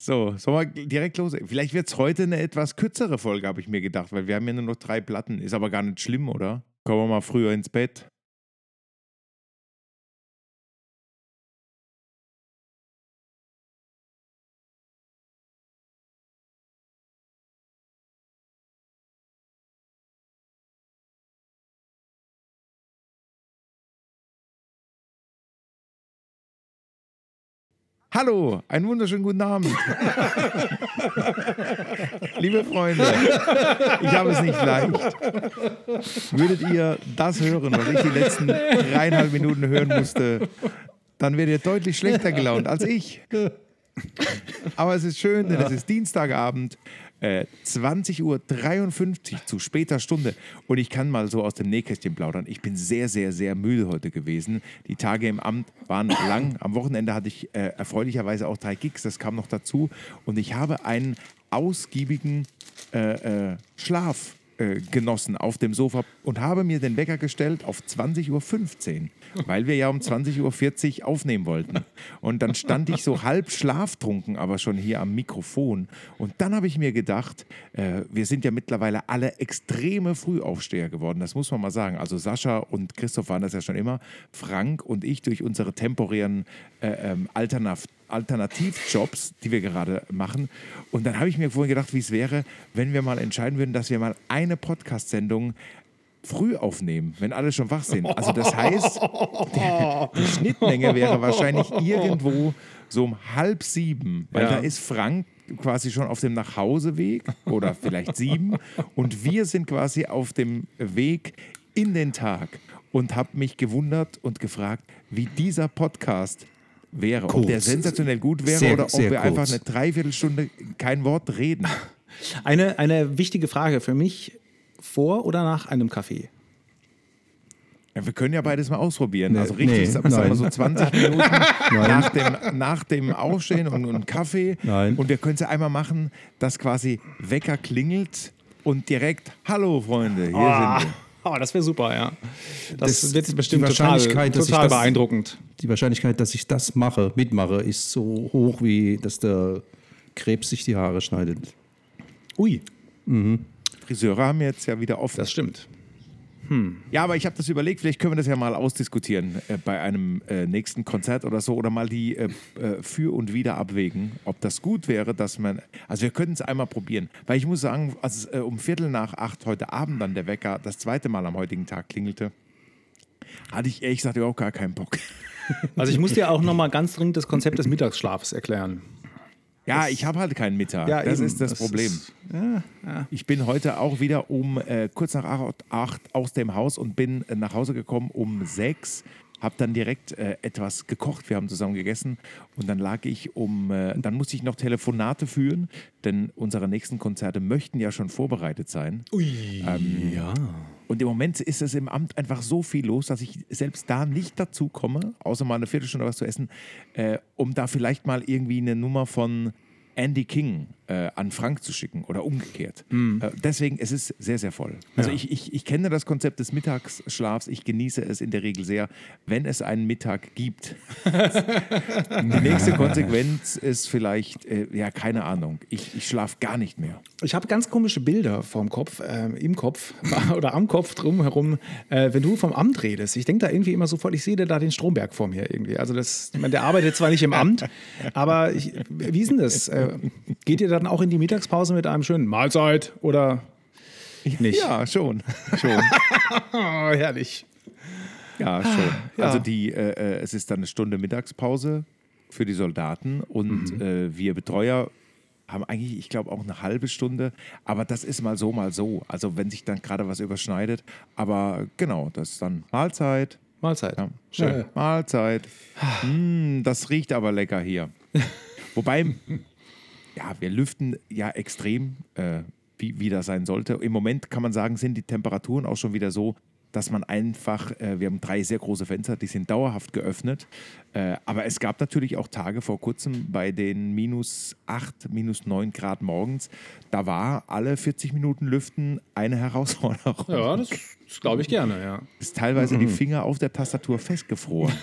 So, sollen wir direkt los? Vielleicht wird es heute eine etwas kürzere Folge, habe ich mir gedacht, weil wir haben ja nur noch drei Platten. Ist aber gar nicht schlimm, oder? Kommen wir mal früher ins Bett. Hallo, einen wunderschönen guten Abend. Liebe Freunde, ich habe es nicht leicht. Würdet ihr das hören, was ich die letzten dreieinhalb Minuten hören musste, dann werdet ihr deutlich schlechter gelaunt als ich. Aber es ist schön, denn es ist Dienstagabend äh, 20.53 Uhr zu später Stunde. Und ich kann mal so aus dem Nähkästchen plaudern. Ich bin sehr, sehr, sehr müde heute gewesen. Die Tage im Amt waren lang. Am Wochenende hatte ich äh, erfreulicherweise auch drei Gigs. Das kam noch dazu. Und ich habe einen ausgiebigen äh, äh Schlaf äh, genossen auf dem Sofa und habe mir den Wecker gestellt auf 20.15 Uhr, weil wir ja um 20.40 Uhr aufnehmen wollten. Und dann stand ich so halb schlaftrunken, aber schon hier am Mikrofon. Und dann habe ich mir gedacht, äh, wir sind ja mittlerweile alle extreme Frühaufsteher geworden, das muss man mal sagen. Also Sascha und Christoph waren das ja schon immer, Frank und ich durch unsere temporären äh, ähm, Alternativ Alternativjobs, die wir gerade machen. Und dann habe ich mir vorhin gedacht, wie es wäre, wenn wir mal entscheiden würden, dass wir mal eine Podcast-Sendung früh aufnehmen, wenn alle schon wach sind. Also das heißt, die, Schnittmenge wäre wahrscheinlich irgendwo so um halb sieben, weil ja. da ist Frank quasi schon auf dem Nachhauseweg oder vielleicht sieben und wir sind quasi auf dem Weg in den Tag und habe mich gewundert und gefragt, wie dieser Podcast wäre. Kurz. Ob der sensationell gut wäre sehr, oder ob wir kurz. einfach eine Dreiviertelstunde kein Wort reden. Eine, eine wichtige Frage für mich: vor oder nach einem Kaffee? Ja, wir können ja beides mal ausprobieren. Nee, also richtig, nee, sagen wir so 20 Minuten nach dem, nach dem Aufstehen und, und Kaffee. Nein. Und wir können es ja einmal machen, dass quasi Wecker klingelt und direkt, hallo Freunde, hier oh. sind wir. Oh, das wäre super, ja. Das, das wird bestimmt total, total beeindruckend. Das, die Wahrscheinlichkeit, dass ich das mache, mitmache, ist so hoch, wie dass der Krebs sich die Haare schneidet. Ui. Mhm. Friseure haben jetzt ja wieder offen. Das stimmt. Hm. Ja, aber ich habe das überlegt, vielleicht können wir das ja mal ausdiskutieren äh, bei einem äh, nächsten Konzert oder so oder mal die äh, äh für und wieder abwägen, ob das gut wäre, dass man. Also wir könnten es einmal probieren. Weil ich muss sagen, als äh, um Viertel nach acht heute Abend dann der Wecker das zweite Mal am heutigen Tag klingelte, hatte ich ehrlich gesagt überhaupt gar keinen Bock. Also ich muss dir auch nochmal ganz dringend das Konzept des Mittagsschlafs erklären. Ja, ich habe halt keinen Mittag. Ja, das eben. ist das, das Problem. Ist, ja, ja. Ich bin heute auch wieder um äh, kurz nach acht, acht, aus dem Haus und bin äh, nach Hause gekommen um sechs. Habe dann direkt äh, etwas gekocht. Wir haben zusammen gegessen und dann lag ich um. Äh, dann musste ich noch Telefonate führen, denn unsere nächsten Konzerte möchten ja schon vorbereitet sein. Ui, ähm, ja. Und im Moment ist es im Amt einfach so viel los, dass ich selbst da nicht dazu komme, außer mal eine Viertelstunde was zu essen, äh, um da vielleicht mal irgendwie eine Nummer von Andy King äh, an Frank zu schicken oder umgekehrt. Mhm. Äh, deswegen, es ist sehr, sehr voll. Also ja. ich, ich, ich kenne das Konzept des Mittagsschlafs. Ich genieße es in der Regel sehr, wenn es einen Mittag gibt. Die nächste Konsequenz ist vielleicht, äh, ja, keine Ahnung, ich, ich schlafe gar nicht mehr. Ich habe ganz komische Bilder vorm Kopf, äh, im Kopf oder am Kopf drumherum, äh, wenn du vom Amt redest. Ich denke da irgendwie immer sofort, ich sehe da den Stromberg vor mir irgendwie. Also das, der arbeitet zwar nicht im Amt, aber ich, wie ist denn das? Äh, geht ihr dann auch in die Mittagspause mit einem schönen Mahlzeit oder nicht? Ja, schon. schon. oh, herrlich. Ja, schon. Ja. Also die, äh, äh, es ist dann eine Stunde Mittagspause für die Soldaten und mhm. äh, wir Betreuer haben eigentlich, ich glaube, auch eine halbe Stunde. Aber das ist mal so, mal so. Also wenn sich dann gerade was überschneidet. Aber genau, das ist dann Mahlzeit. Mahlzeit. Ja, schön. Ja. Mahlzeit. mm, das riecht aber lecker hier. Wobei, ja, wir lüften ja extrem, äh, wie, wie das sein sollte. Im Moment kann man sagen, sind die Temperaturen auch schon wieder so, dass man einfach, äh, wir haben drei sehr große Fenster, die sind dauerhaft geöffnet. Äh, aber es gab natürlich auch Tage vor kurzem bei den minus 8, minus 9 Grad morgens. Da war alle 40 Minuten Lüften eine Herausforderung. Ja, das, das glaube ich gerne, ja. Ist teilweise mhm. die Finger auf der Tastatur festgefroren.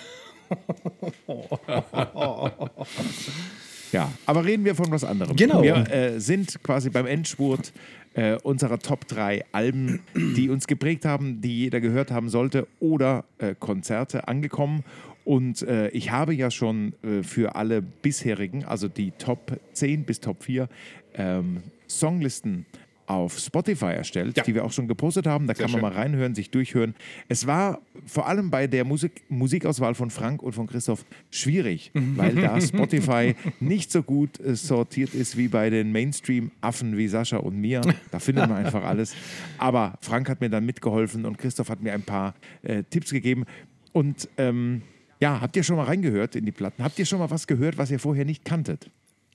Ja, aber reden wir von was anderem. Genau. Wir äh, sind quasi beim Endspurt äh, unserer Top 3 Alben, die uns geprägt haben, die jeder gehört haben sollte oder äh, Konzerte angekommen. Und äh, ich habe ja schon äh, für alle bisherigen, also die Top 10 bis Top 4 ähm, Songlisten auf Spotify erstellt, Ja. die wir auch schon gepostet haben. Da kann man schön. mal reinhören, sich durchhören. Es war vor allem bei der Musik Musikauswahl von Frank und von Christoph schwierig, weil da Spotify nicht so gut äh, sortiert ist wie bei den Mainstream-Affen wie Sascha und mir. Da findet man einfach alles. Aber Frank hat mir dann mitgeholfen und Christoph hat mir ein paar äh, Tipps gegeben. Und ähm, ja, habt ihr schon mal reingehört in die Platten? Habt ihr schon mal was gehört, was ihr vorher nicht kanntet?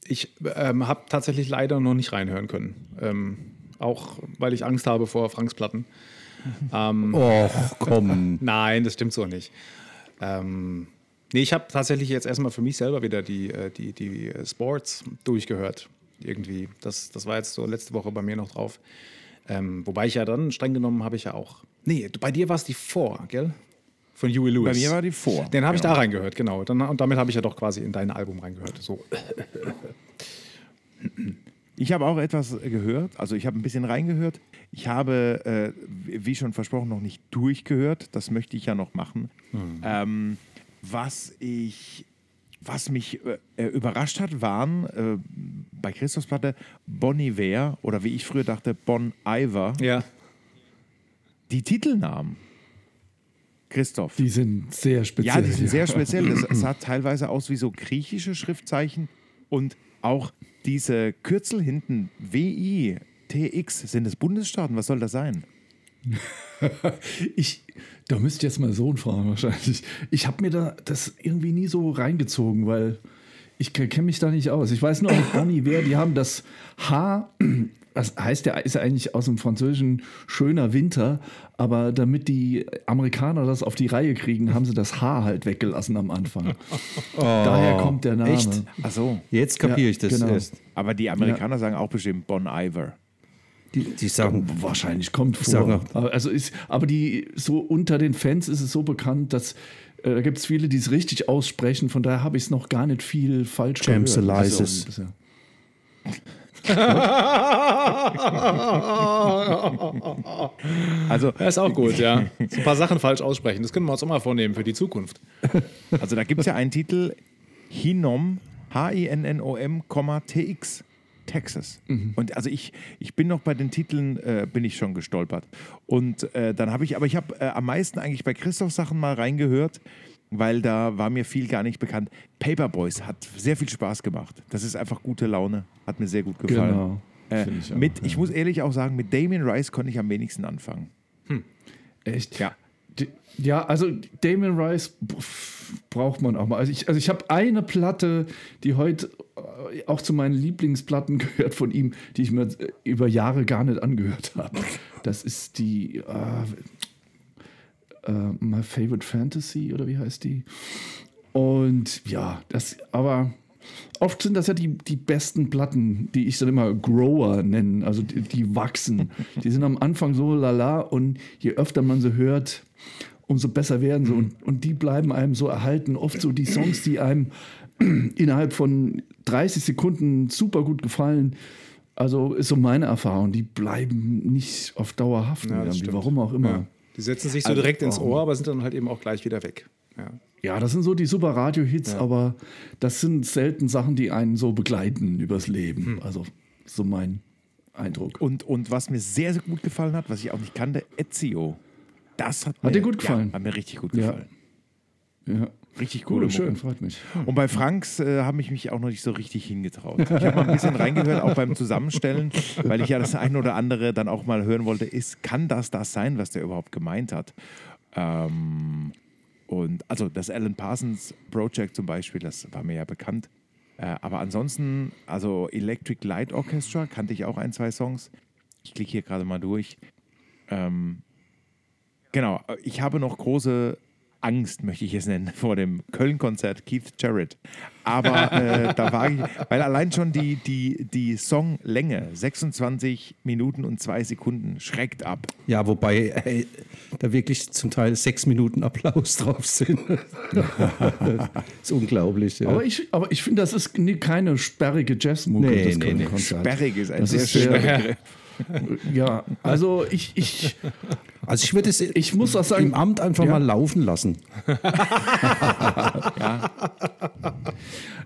Ich ähm, habe tatsächlich leider noch nicht reinhören können. Ähm, auch weil ich Angst habe vor Franks Platten. Ähm, Och, komm. Nein, das stimmt so nicht. Ähm, nee, ich habe tatsächlich jetzt erstmal für mich selber wieder die, äh, die, die äh, Sports durchgehört. Irgendwie. Das, das war jetzt so letzte Woche bei mir noch drauf. Ähm, wobei ich ja dann, streng genommen, habe ich ja auch. Nee, bei dir war es die Four, gell? Von Huey Lewis. Bei mir war die vor. Den habe ich Genau. da reingehört, genau. Dann, und damit habe ich ja doch quasi in dein Album reingehört. So. Ich habe auch etwas gehört, also ich habe ein bisschen reingehört. Ich habe, äh, wie schon versprochen, noch nicht durchgehört. Das möchte ich ja noch machen. Ähm, was ich, was mich äh, überrascht hat, waren äh, bei Christophs Platte Bon Iver oder wie ich früher dachte, Bon Iver, Ja. die Titelnamen. Christoph. Die sind sehr speziell. Ja, die sind sehr speziell. Das sah teilweise aus wie so griechische Schriftzeichen und auch diese Kürzel hinten, WI, TX, sind das Bundesstaaten? Was soll das sein? Ich, da müsst ihr jetzt mal Sohn fragen wahrscheinlich. Ich habe mir da das irgendwie nie so reingezogen, weil ich kenne mich da nicht aus. Ich weiß nur, Bonnie wer, die haben das H, das heißt ja, ist ja eigentlich aus dem Französischen schöner Winter, aber damit die Amerikaner das auf die Reihe kriegen, haben sie das H halt weggelassen am Anfang. Daher kommt der Name. Echt? Ach so. Jetzt kapiere ich das genau. erst. Aber die Amerikaner sagen auch bestimmt Bon Iver. Die, die sagen, Wahrscheinlich kommt vor. Aber, also ist, aber die so unter den Fans ist es so bekannt, dass äh, da gibt es viele, die es richtig aussprechen. Von daher habe ich es noch gar nicht viel falsch Champs-Élysées. gehört. Also, Also, Das ist auch gut, ja. So ein paar Sachen falsch aussprechen. Das können wir uns auch mal vornehmen für die Zukunft. also da gibt es ja einen Titel, Hinom, H-I-N-N-O-M, TX. Texas. Und also ich, ich bin noch bei den Titeln, äh, bin ich schon gestolpert. Und äh, dann habe ich, aber ich habe äh, am meisten eigentlich bei Christoph Sachen mal reingehört, weil da war mir viel gar nicht bekannt. Paperboys hat sehr viel Spaß gemacht. Das ist einfach gute Laune, hat mir sehr gut gefallen. Genau. Äh, ich auch, mit, ja. ich muss ehrlich auch sagen, mit Damien Rice konnte ich am wenigsten anfangen. Echt? Ja. Ja, also Damien Rice braucht man auch mal. Also ich, also ich habe eine Platte, die heute äh, auch zu meinen Lieblingsplatten gehört von ihm, die ich mir äh, über Jahre gar nicht angehört habe. Das ist die äh, äh, My Favorite Fantasy oder wie heißt die? Und ja, das, aber oft sind das ja die, die besten Platten, die ich dann immer Grower nennen, also die, die wachsen. Die sind am Anfang so lala und je öfter man sie hört, umso besser werden sie. Und, und die bleiben einem so erhalten. Oft so die Songs, die einem innerhalb von 30 Sekunden super gut gefallen. Also ist so meine Erfahrung. Die bleiben nicht auf Dauer haften, Ja, irgendwie, warum auch immer. Ja. Die setzen sich so Also, direkt ins warum? Ohr, aber sind dann halt eben auch gleich wieder weg. Ja. Ja, das sind so die super Radio-Hits, aber das sind selten Sachen, die einen so begleiten übers Leben. Also so mein Eindruck. Und, und was mir sehr, sehr gut gefallen hat, was ich auch nicht kannte, Ezio. Das hat, Hat mir, dir gut gefallen? Ja, hat mir richtig gut Ja. gefallen. Ja. Richtig Cool, cool. schön, freut mich. Und bei Franks äh, habe ich mich auch noch nicht so richtig hingetraut. Ich habe mal ein bisschen reingehört, auch beim Zusammenstellen, weil ich ja das ein oder andere dann auch mal hören wollte, ist, kann das das sein, was der überhaupt gemeint hat? Ähm, und also das Alan Parsons Project zum Beispiel, das war mir ja bekannt. Äh, aber ansonsten, also Electric Light Orchestra kannte ich auch ein, zwei Songs. Ich klicke hier gerade mal durch. Ähm, genau, ich habe noch große Angst, möchte ich es nennen, vor dem Köln-Konzert Keith Jarrett. Aber äh, da war ich, weil allein schon die, die, die Songlänge, 26 Minuten und zwei Sekunden, schreckt ab. Ja, wobei ey, da wirklich zum Teil sechs Minuten Applaus drauf sind. das ist unglaublich. Ja. Aber ich, aber ich finde, das ist nie- keine sperrige Jazzmucke, Nee, das nee, nee. Köln-Konzert. Sperrig ist ein Das sehr schöner Begriff. Ja, also ich, ich, Also ich würde es ich muss auch sagen, im Amt einfach Ja. mal laufen lassen.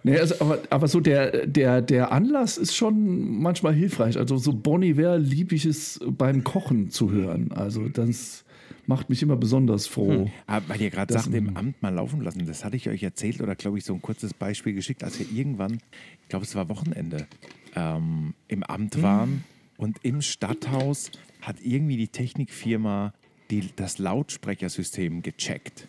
Nee, also, aber, aber so der, der, der Anlass ist schon manchmal hilfreich. Also so Bon Iver liebe ich es beim Kochen zu hören. Also das macht mich immer besonders froh. Aber weil ihr gerade sagt, im Amt mal laufen lassen, das hatte ich euch erzählt oder glaube ich so ein kurzes Beispiel geschickt, als wir irgendwann, ich glaube es war Wochenende, ähm, im Amt waren und im Stadthaus hat irgendwie die Technikfirma die, das Lautsprechersystem gecheckt.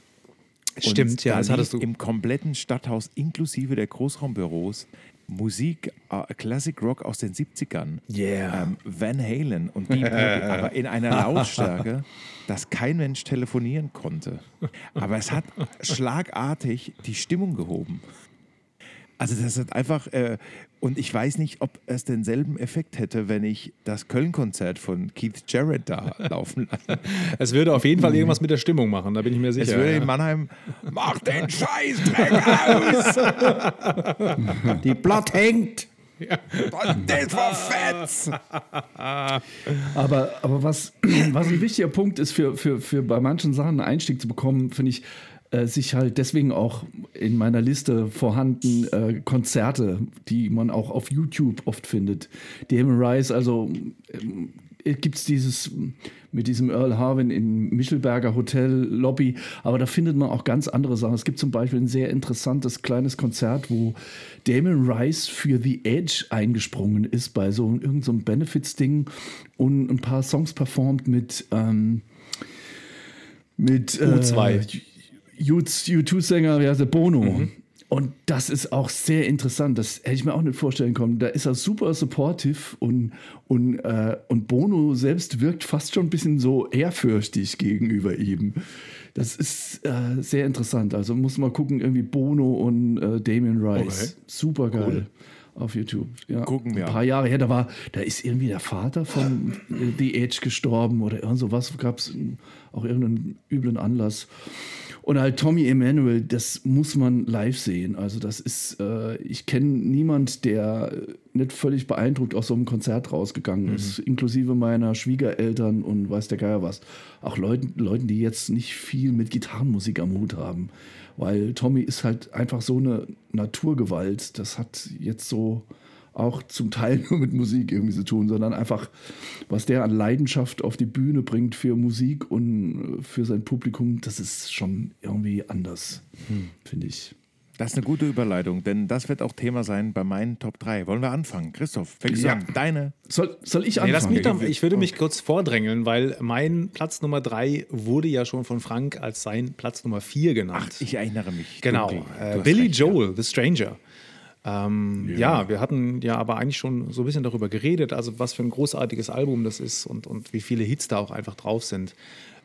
Und Stimmt, ja, da das hattest du. Im kompletten Stadthaus inklusive der Großraumbüros Musik, äh, Classic Rock aus den 70ern. Yeah. Ähm, Van Halen und die, aber in einer Lautstärke, dass kein Mensch telefonieren konnte. Aber es hat schlagartig die Stimmung gehoben. Also das hat einfach, äh, und ich weiß nicht, ob es denselben Effekt hätte, wenn ich das Köln-Konzert von Keith Jarrett da laufen lasse. Es würde auf jeden Fall irgendwas mit der Stimmung machen, da bin ich mir Es sicher. würde ja. in Mannheim, mach den Scheißdreck aus! Die Blatt hängt. Das war fetz! Aber, aber was, was ein wichtiger Punkt ist, für, für, für bei manchen Sachen einen Einstieg zu bekommen, finde ich, äh, sich halt deswegen auch in meiner Liste vorhanden äh, Konzerte, die man auch auf YouTube oft findet. Damon Rice, also ähm, gibt es dieses mit diesem Earl Harvin in Michelberger Hotel Lobby, aber da findet man auch ganz andere Sachen. Es gibt zum Beispiel ein sehr interessantes kleines Konzert, wo Damon Rice für The Edge eingesprungen ist bei so irgendeinem so Benefits-Ding und ein paar Songs performt mit ähm, mit U2. äh, U2-Sänger, wie heißt der Bono. Und das ist auch sehr interessant. Das hätte ich mir auch nicht vorstellen können. Da ist er super supportive und, und, äh, und Bono selbst wirkt fast schon ein bisschen so ehrfürchtig gegenüber ihm. Das ist äh, sehr interessant. Also muss man gucken, irgendwie Bono und äh, Damien Rice. Okay. Super geil. Auf YouTube. Ja. Gucken wir Ein paar Jahre her, da war, da ist irgendwie der Vater von äh, The Age gestorben oder irgend sowas. Gab es auch irgendeinen üblen Anlass. Und halt Tommy Emmanuel, das muss man live sehen. Also das ist, äh, ich kenne niemand, der nicht völlig beeindruckt aus so einem Konzert rausgegangen ist, inklusive meiner Schwiegereltern und weiß der Geier was. Auch Leuten, Leuten, die jetzt nicht viel mit Gitarrenmusik am Hut haben. Weil Tommy ist halt einfach so eine Naturgewalt. Das hat jetzt so auch zum Teil nur mit Musik irgendwie zu tun, sondern einfach, was der an Leidenschaft auf die Bühne bringt für Musik und äh, für sein Publikum, das ist schon irgendwie anders, finde ich. Das ist eine gute Überleitung, denn das wird auch Thema sein bei meinen Top 3. Wollen wir anfangen? Christoph, fängst Ja. du an? Deine Soll, soll ich Nee, anfangen? lass mich doch, ich würde mich kurz vordrängeln, weil mein Platz Nummer drei wurde ja schon von Frank als sein Platz Nummer vier genannt. Ich erinnere mich. Genau, äh, Billy recht, ja. Joel, The Stranger. Ähm, ja. wir hatten ja aber eigentlich schon so ein bisschen darüber geredet, also was für ein großartiges Album das ist und, und wie viele Hits da auch einfach drauf sind.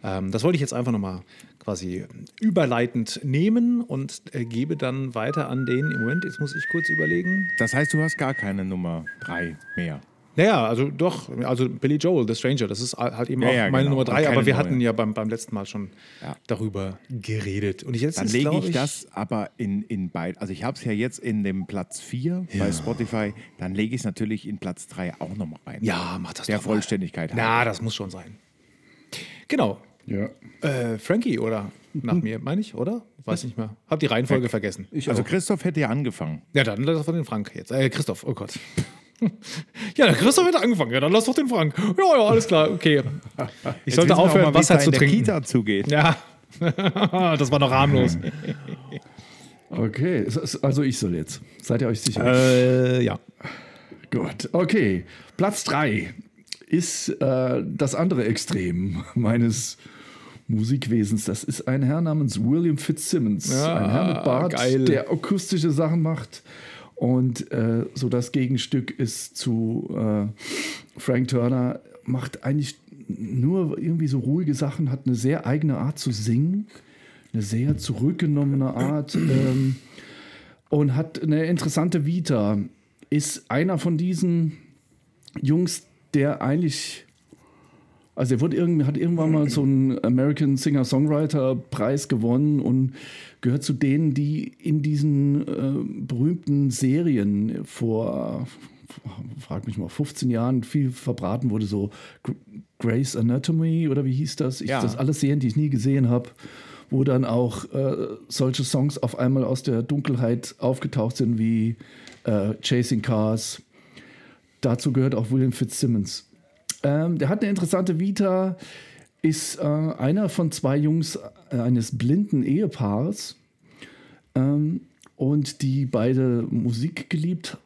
Ähm, das wollte ich jetzt einfach nochmal quasi überleitend nehmen und äh, gebe dann weiter an den, im Moment, jetzt muss ich kurz überlegen. Das heißt, du hast gar keine Nummer 3 mehr. Naja, also doch, also Billy Joel, The Stranger, das ist halt eben Ja, auch ja, meine genau, Nummer drei, aber aber keine wir neue. hatten ja beim, beim letzten Mal schon Ja. darüber geredet. Und jetzt Dann lege glaub ich das aber in, in beid. Also ich habe es ja jetzt in dem Platz 4 bei Spotify. Dann lege ich es natürlich in Platz 3 auch nochmal rein. Ja, mach das Der doch mal. Vollständigkeit Na, halber. das muss schon sein. Genau. Ja. Äh, Frankie oder nach mir, meine ich, oder? Weiß nicht mehr. Hab die Reihenfolge vergessen. Also Christoph hätte ja angefangen. Ja, dann lass doch den Frank jetzt. Äh, Christoph, oh Gott. Ja, der Christoph hat angefangen. Ja, dann lass doch den Frank. Ja, ja, alles klar, okay. Ich Jetzt sollte aufhören, mal, Wasser zu trinken. Kita zugeht. Ja. das war noch harmlos. Okay, also ich soll jetzt. Seid ihr euch sicher? äh, ja. Gut, okay. Platz 3 ist äh, das andere Extrem meines Musikwesens. Das ist ein Herr namens William Fitzsimmons. Ja, ein Herr mit Bart, geil. der akustische Sachen macht. Und äh, so das Gegenstück ist zu äh, Frank Turner, macht eigentlich nur irgendwie so ruhige Sachen, hat eine sehr eigene Art zu singen, eine sehr zurückgenommene Art ähm, und hat eine interessante Vita. Ist einer von diesen Jungs, der eigentlich, also er wurde irgend, hat irgendwann mal so einen American Singer-Songwriter-Preis gewonnen und gehört zu denen, die in diesen äh, berühmten Serien vor, frag mich mal, 15 Jahren viel verbraten wurde, so Grace Anatomy oder wie hieß das? Ich, Ja. Das alles Serien, die ich nie gesehen habe, wo dann auch äh, solche Songs auf einmal aus der Dunkelheit aufgetaucht sind wie äh, Chasing Cars. Dazu gehört auch William Fitzsimmons. Ähm, der hat eine interessante Vita, ist äh, einer von zwei Jungs äh, eines blinden Ehepaares ähm, und die beide Musik geliebt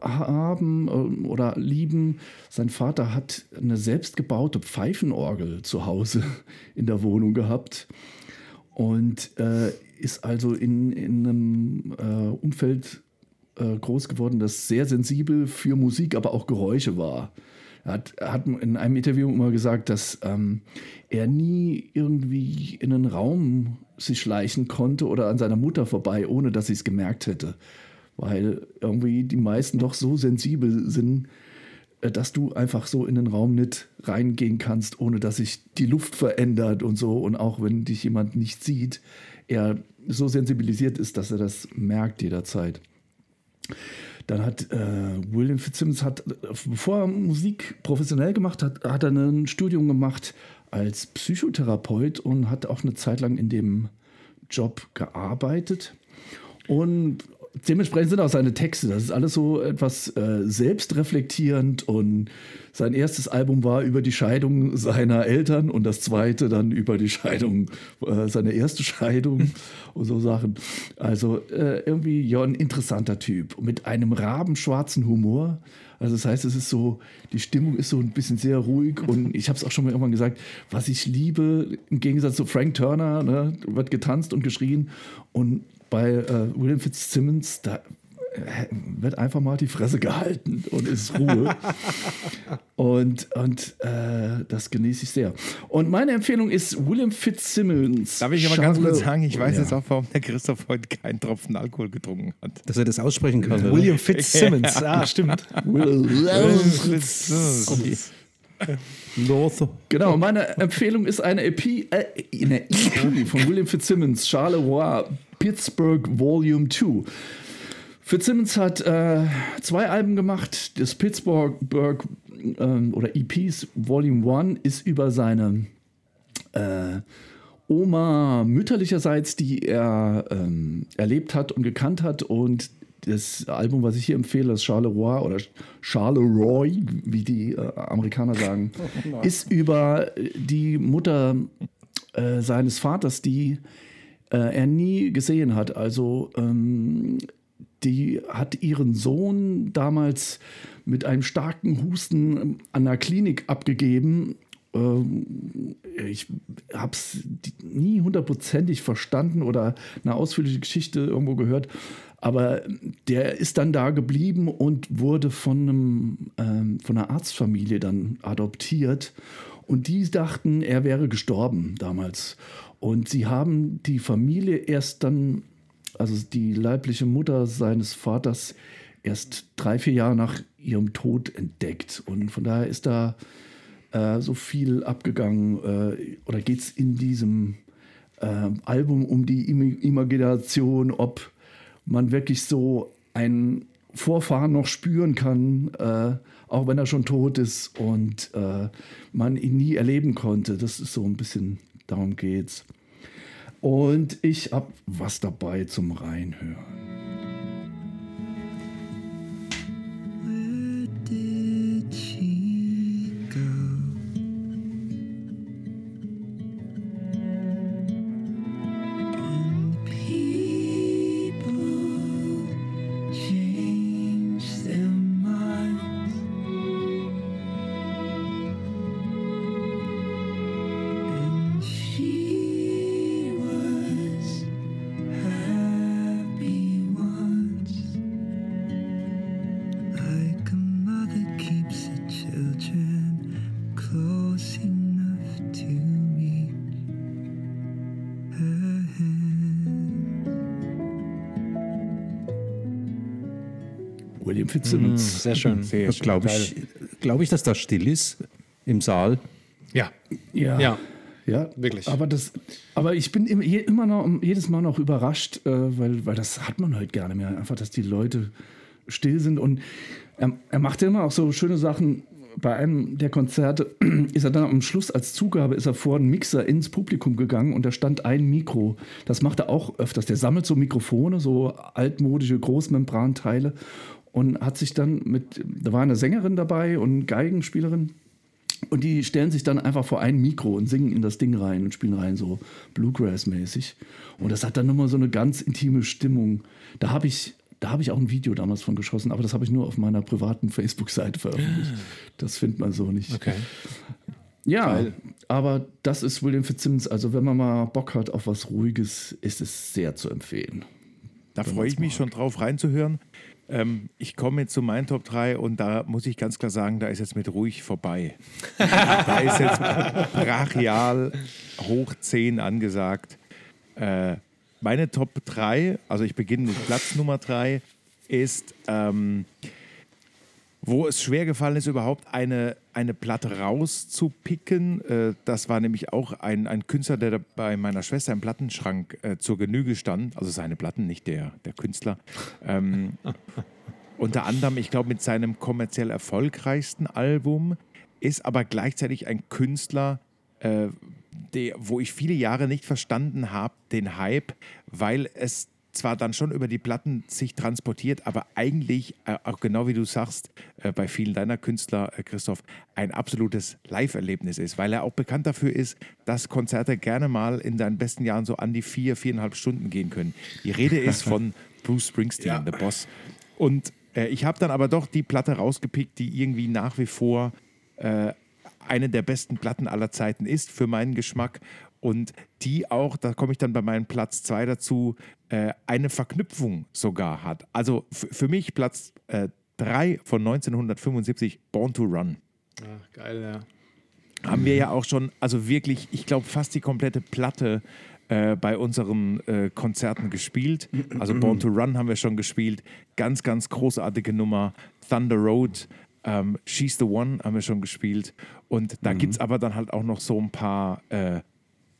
haben äh, oder lieben. Sein Vater hat eine selbstgebaute Pfeifenorgel zu Hause in der Wohnung gehabt und äh, ist also in, in einem äh, Umfeld äh, groß geworden, das sehr sensibel für Musik, aber auch Geräusche war. Er hat, hat in einem Interview immer gesagt, dass ähm, er nie irgendwie in einen Raum sich schleichen konnte oder an seiner Mutter vorbei, ohne dass sie es gemerkt hätte. Weil irgendwie die meisten doch so sensibel sind, äh, dass du einfach so in den Raum nicht reingehen kannst, ohne dass sich die Luft verändert und so. Und auch wenn dich jemand nicht sieht, er so sensibilisiert ist, dass er das merkt jederzeit. Dann hat äh, William Fitzsimmons, hat, äh, bevor er Musik professionell gemacht hat, hat er ein Studium gemacht als Psychotherapeut und hat auch eine Zeit lang in dem Job gearbeitet. Und dementsprechend sind auch seine Texte, das ist alles so etwas äh, selbstreflektierend und sein erstes Album war über die Scheidung seiner Eltern und das zweite dann über die Scheidung, äh, seine erste Scheidung und so Sachen. Also äh, irgendwie ja ein interessanter Typ mit einem rabenschwarzen Humor. Also das heißt, es ist so, die Stimmung ist so ein bisschen sehr ruhig und ich habe es auch schon mal irgendwann gesagt, was ich liebe, im Gegensatz zu Frank Turner, ne, wird getanzt und geschrien und bei äh, William Fitzsimmons, da wird einfach mal die Fresse gehalten und ist Ruhe. und und äh, das genieße ich sehr. Und meine Empfehlung ist William Fitzsimmons. Darf ich aber ganz kurz sagen, ich weiß Ja. jetzt auch, warum der Christoph heute keinen Tropfen Alkohol getrunken hat. Dass er das aussprechen kann. oder? William Fitzsimmons, ah, stimmt. Lotho. Genau, meine Empfehlung ist eine EP, äh, eine EP von William Fitzsimmons, Charleroi, Pittsburgh Volume 2. Fitzsimmons hat äh, zwei Alben gemacht. Das Pittsburgh ähm, oder EPs Volume 1 ist über seine äh, Oma mütterlicherseits, die er ähm, erlebt hat und gekannt hat. Und das Album, was ich hier empfehle, das Charleroi oder Charleroi, wie die äh, Amerikaner sagen, ist über die Mutter äh, seines Vaters, die äh, er nie gesehen hat. Also ähm, die hat ihren Sohn damals mit einem starken Husten an der Klinik abgegeben. Ähm, Ich habe es nie hundertprozentig verstanden oder eine ausführliche Geschichte irgendwo gehört. Aber der ist dann da geblieben und wurde von, einem, ähm, von einer Arztfamilie dann adoptiert. Und die dachten, er wäre gestorben damals. Und sie haben die Familie erst dann also die leibliche Mutter seines Vaters erst drei, vier Jahre nach ihrem Tod entdeckt. Und von daher ist da äh, so viel abgegangen äh, oder geht es in diesem äh, Album um die Im Imagination, ob man wirklich so einen Vorfahren noch spüren kann, äh, auch wenn er schon tot ist und äh, man ihn nie erleben konnte. Das ist so ein bisschen, darum geht's. Und ich habe was dabei zum Reinhören. William Fitzsimmons. Sehr schön. Glaube ich, glaub ich, dass das still ist im Saal. Ja. Ja. Ja. Ja, Wirklich. Aber, das, aber ich bin immer, noch, jedes Mal noch überrascht, äh, weil, weil das hat man heute gar nicht mehr. Einfach, dass die Leute still sind. Und er, er macht ja immer auch so schöne Sachen. Bei einem der Konzerte ist er dann am Schluss als Zugabe ist er vor einen Mixer ins Publikum gegangen und da stand ein Mikro. Das macht er auch öfters. Der sammelt so Mikrofone, so altmodische Großmembranteile und hat sich dann mit, da war eine Sängerin dabei und Geigenspielerin und die stellen sich dann einfach vor ein Mikro und singen in das Ding rein und spielen rein, so Bluegrass-mäßig. Und das hat dann nochmal so eine ganz intime Stimmung. Da habe ich, da habe ich auch ein Video damals von geschossen, aber das habe ich nur auf meiner privaten Facebook-Seite veröffentlicht. Das findet man so nicht. Okay. Ja, Geil. aber das ist William Fitzsimmons. Also, wenn man mal Bock hat auf was Ruhiges, ist es sehr zu empfehlen. Da freue ich mich schon drauf reinzuhören. Ähm, ich komme jetzt zu meinen Top 3 und da muss ich ganz klar sagen, da ist jetzt mit ruhig vorbei. da ist jetzt brachial hoch 10 angesagt. Äh, meine Top 3, also ich beginne mit Platz Nummer 3, ist, ähm, wo es schwer gefallen ist, überhaupt eine, eine Platte rauszupicken. Äh, das war nämlich auch ein, ein Künstler, der bei meiner Schwester im Plattenschrank äh, zur Genüge stand. Also seine Platten, nicht der, der Künstler. Ähm, unter anderem, ich glaube, mit seinem kommerziell erfolgreichsten Album, ist aber gleichzeitig ein Künstler, äh, der, wo ich viele Jahre nicht verstanden habe, den Hype, weil es zwar dann schon über die Platten sich transportiert, aber eigentlich, äh, auch genau wie du sagst, äh, bei vielen deiner Künstler, äh, Christoph, ein absolutes Live-Erlebnis ist, weil er auch bekannt dafür ist, dass Konzerte gerne mal in seinen besten Jahren so an die vier, viereinhalb Stunden gehen können. Die Rede ist von Bruce Springsteen, The Boss. Und äh, ich habe dann aber doch die Platte rausgepickt, die irgendwie nach wie vor äh, eine der besten Platten aller Zeiten ist für meinen Geschmack und die auch, da komme ich dann bei meinem Platz 2 dazu, äh, eine Verknüpfung sogar hat. Also für mich Platz 3 von 1975, Born to Run Ah, geil, ja. haben wir ja auch schon, also wirklich, ich glaube, fast die komplette Platte äh, bei unseren äh, Konzerten gespielt. Also Born to Run haben wir schon gespielt. Ganz, ganz großartige Nummer. Thunder Road, ähm, She's the One haben wir schon gespielt. Und da gibt es aber dann halt auch noch so ein paar. Äh,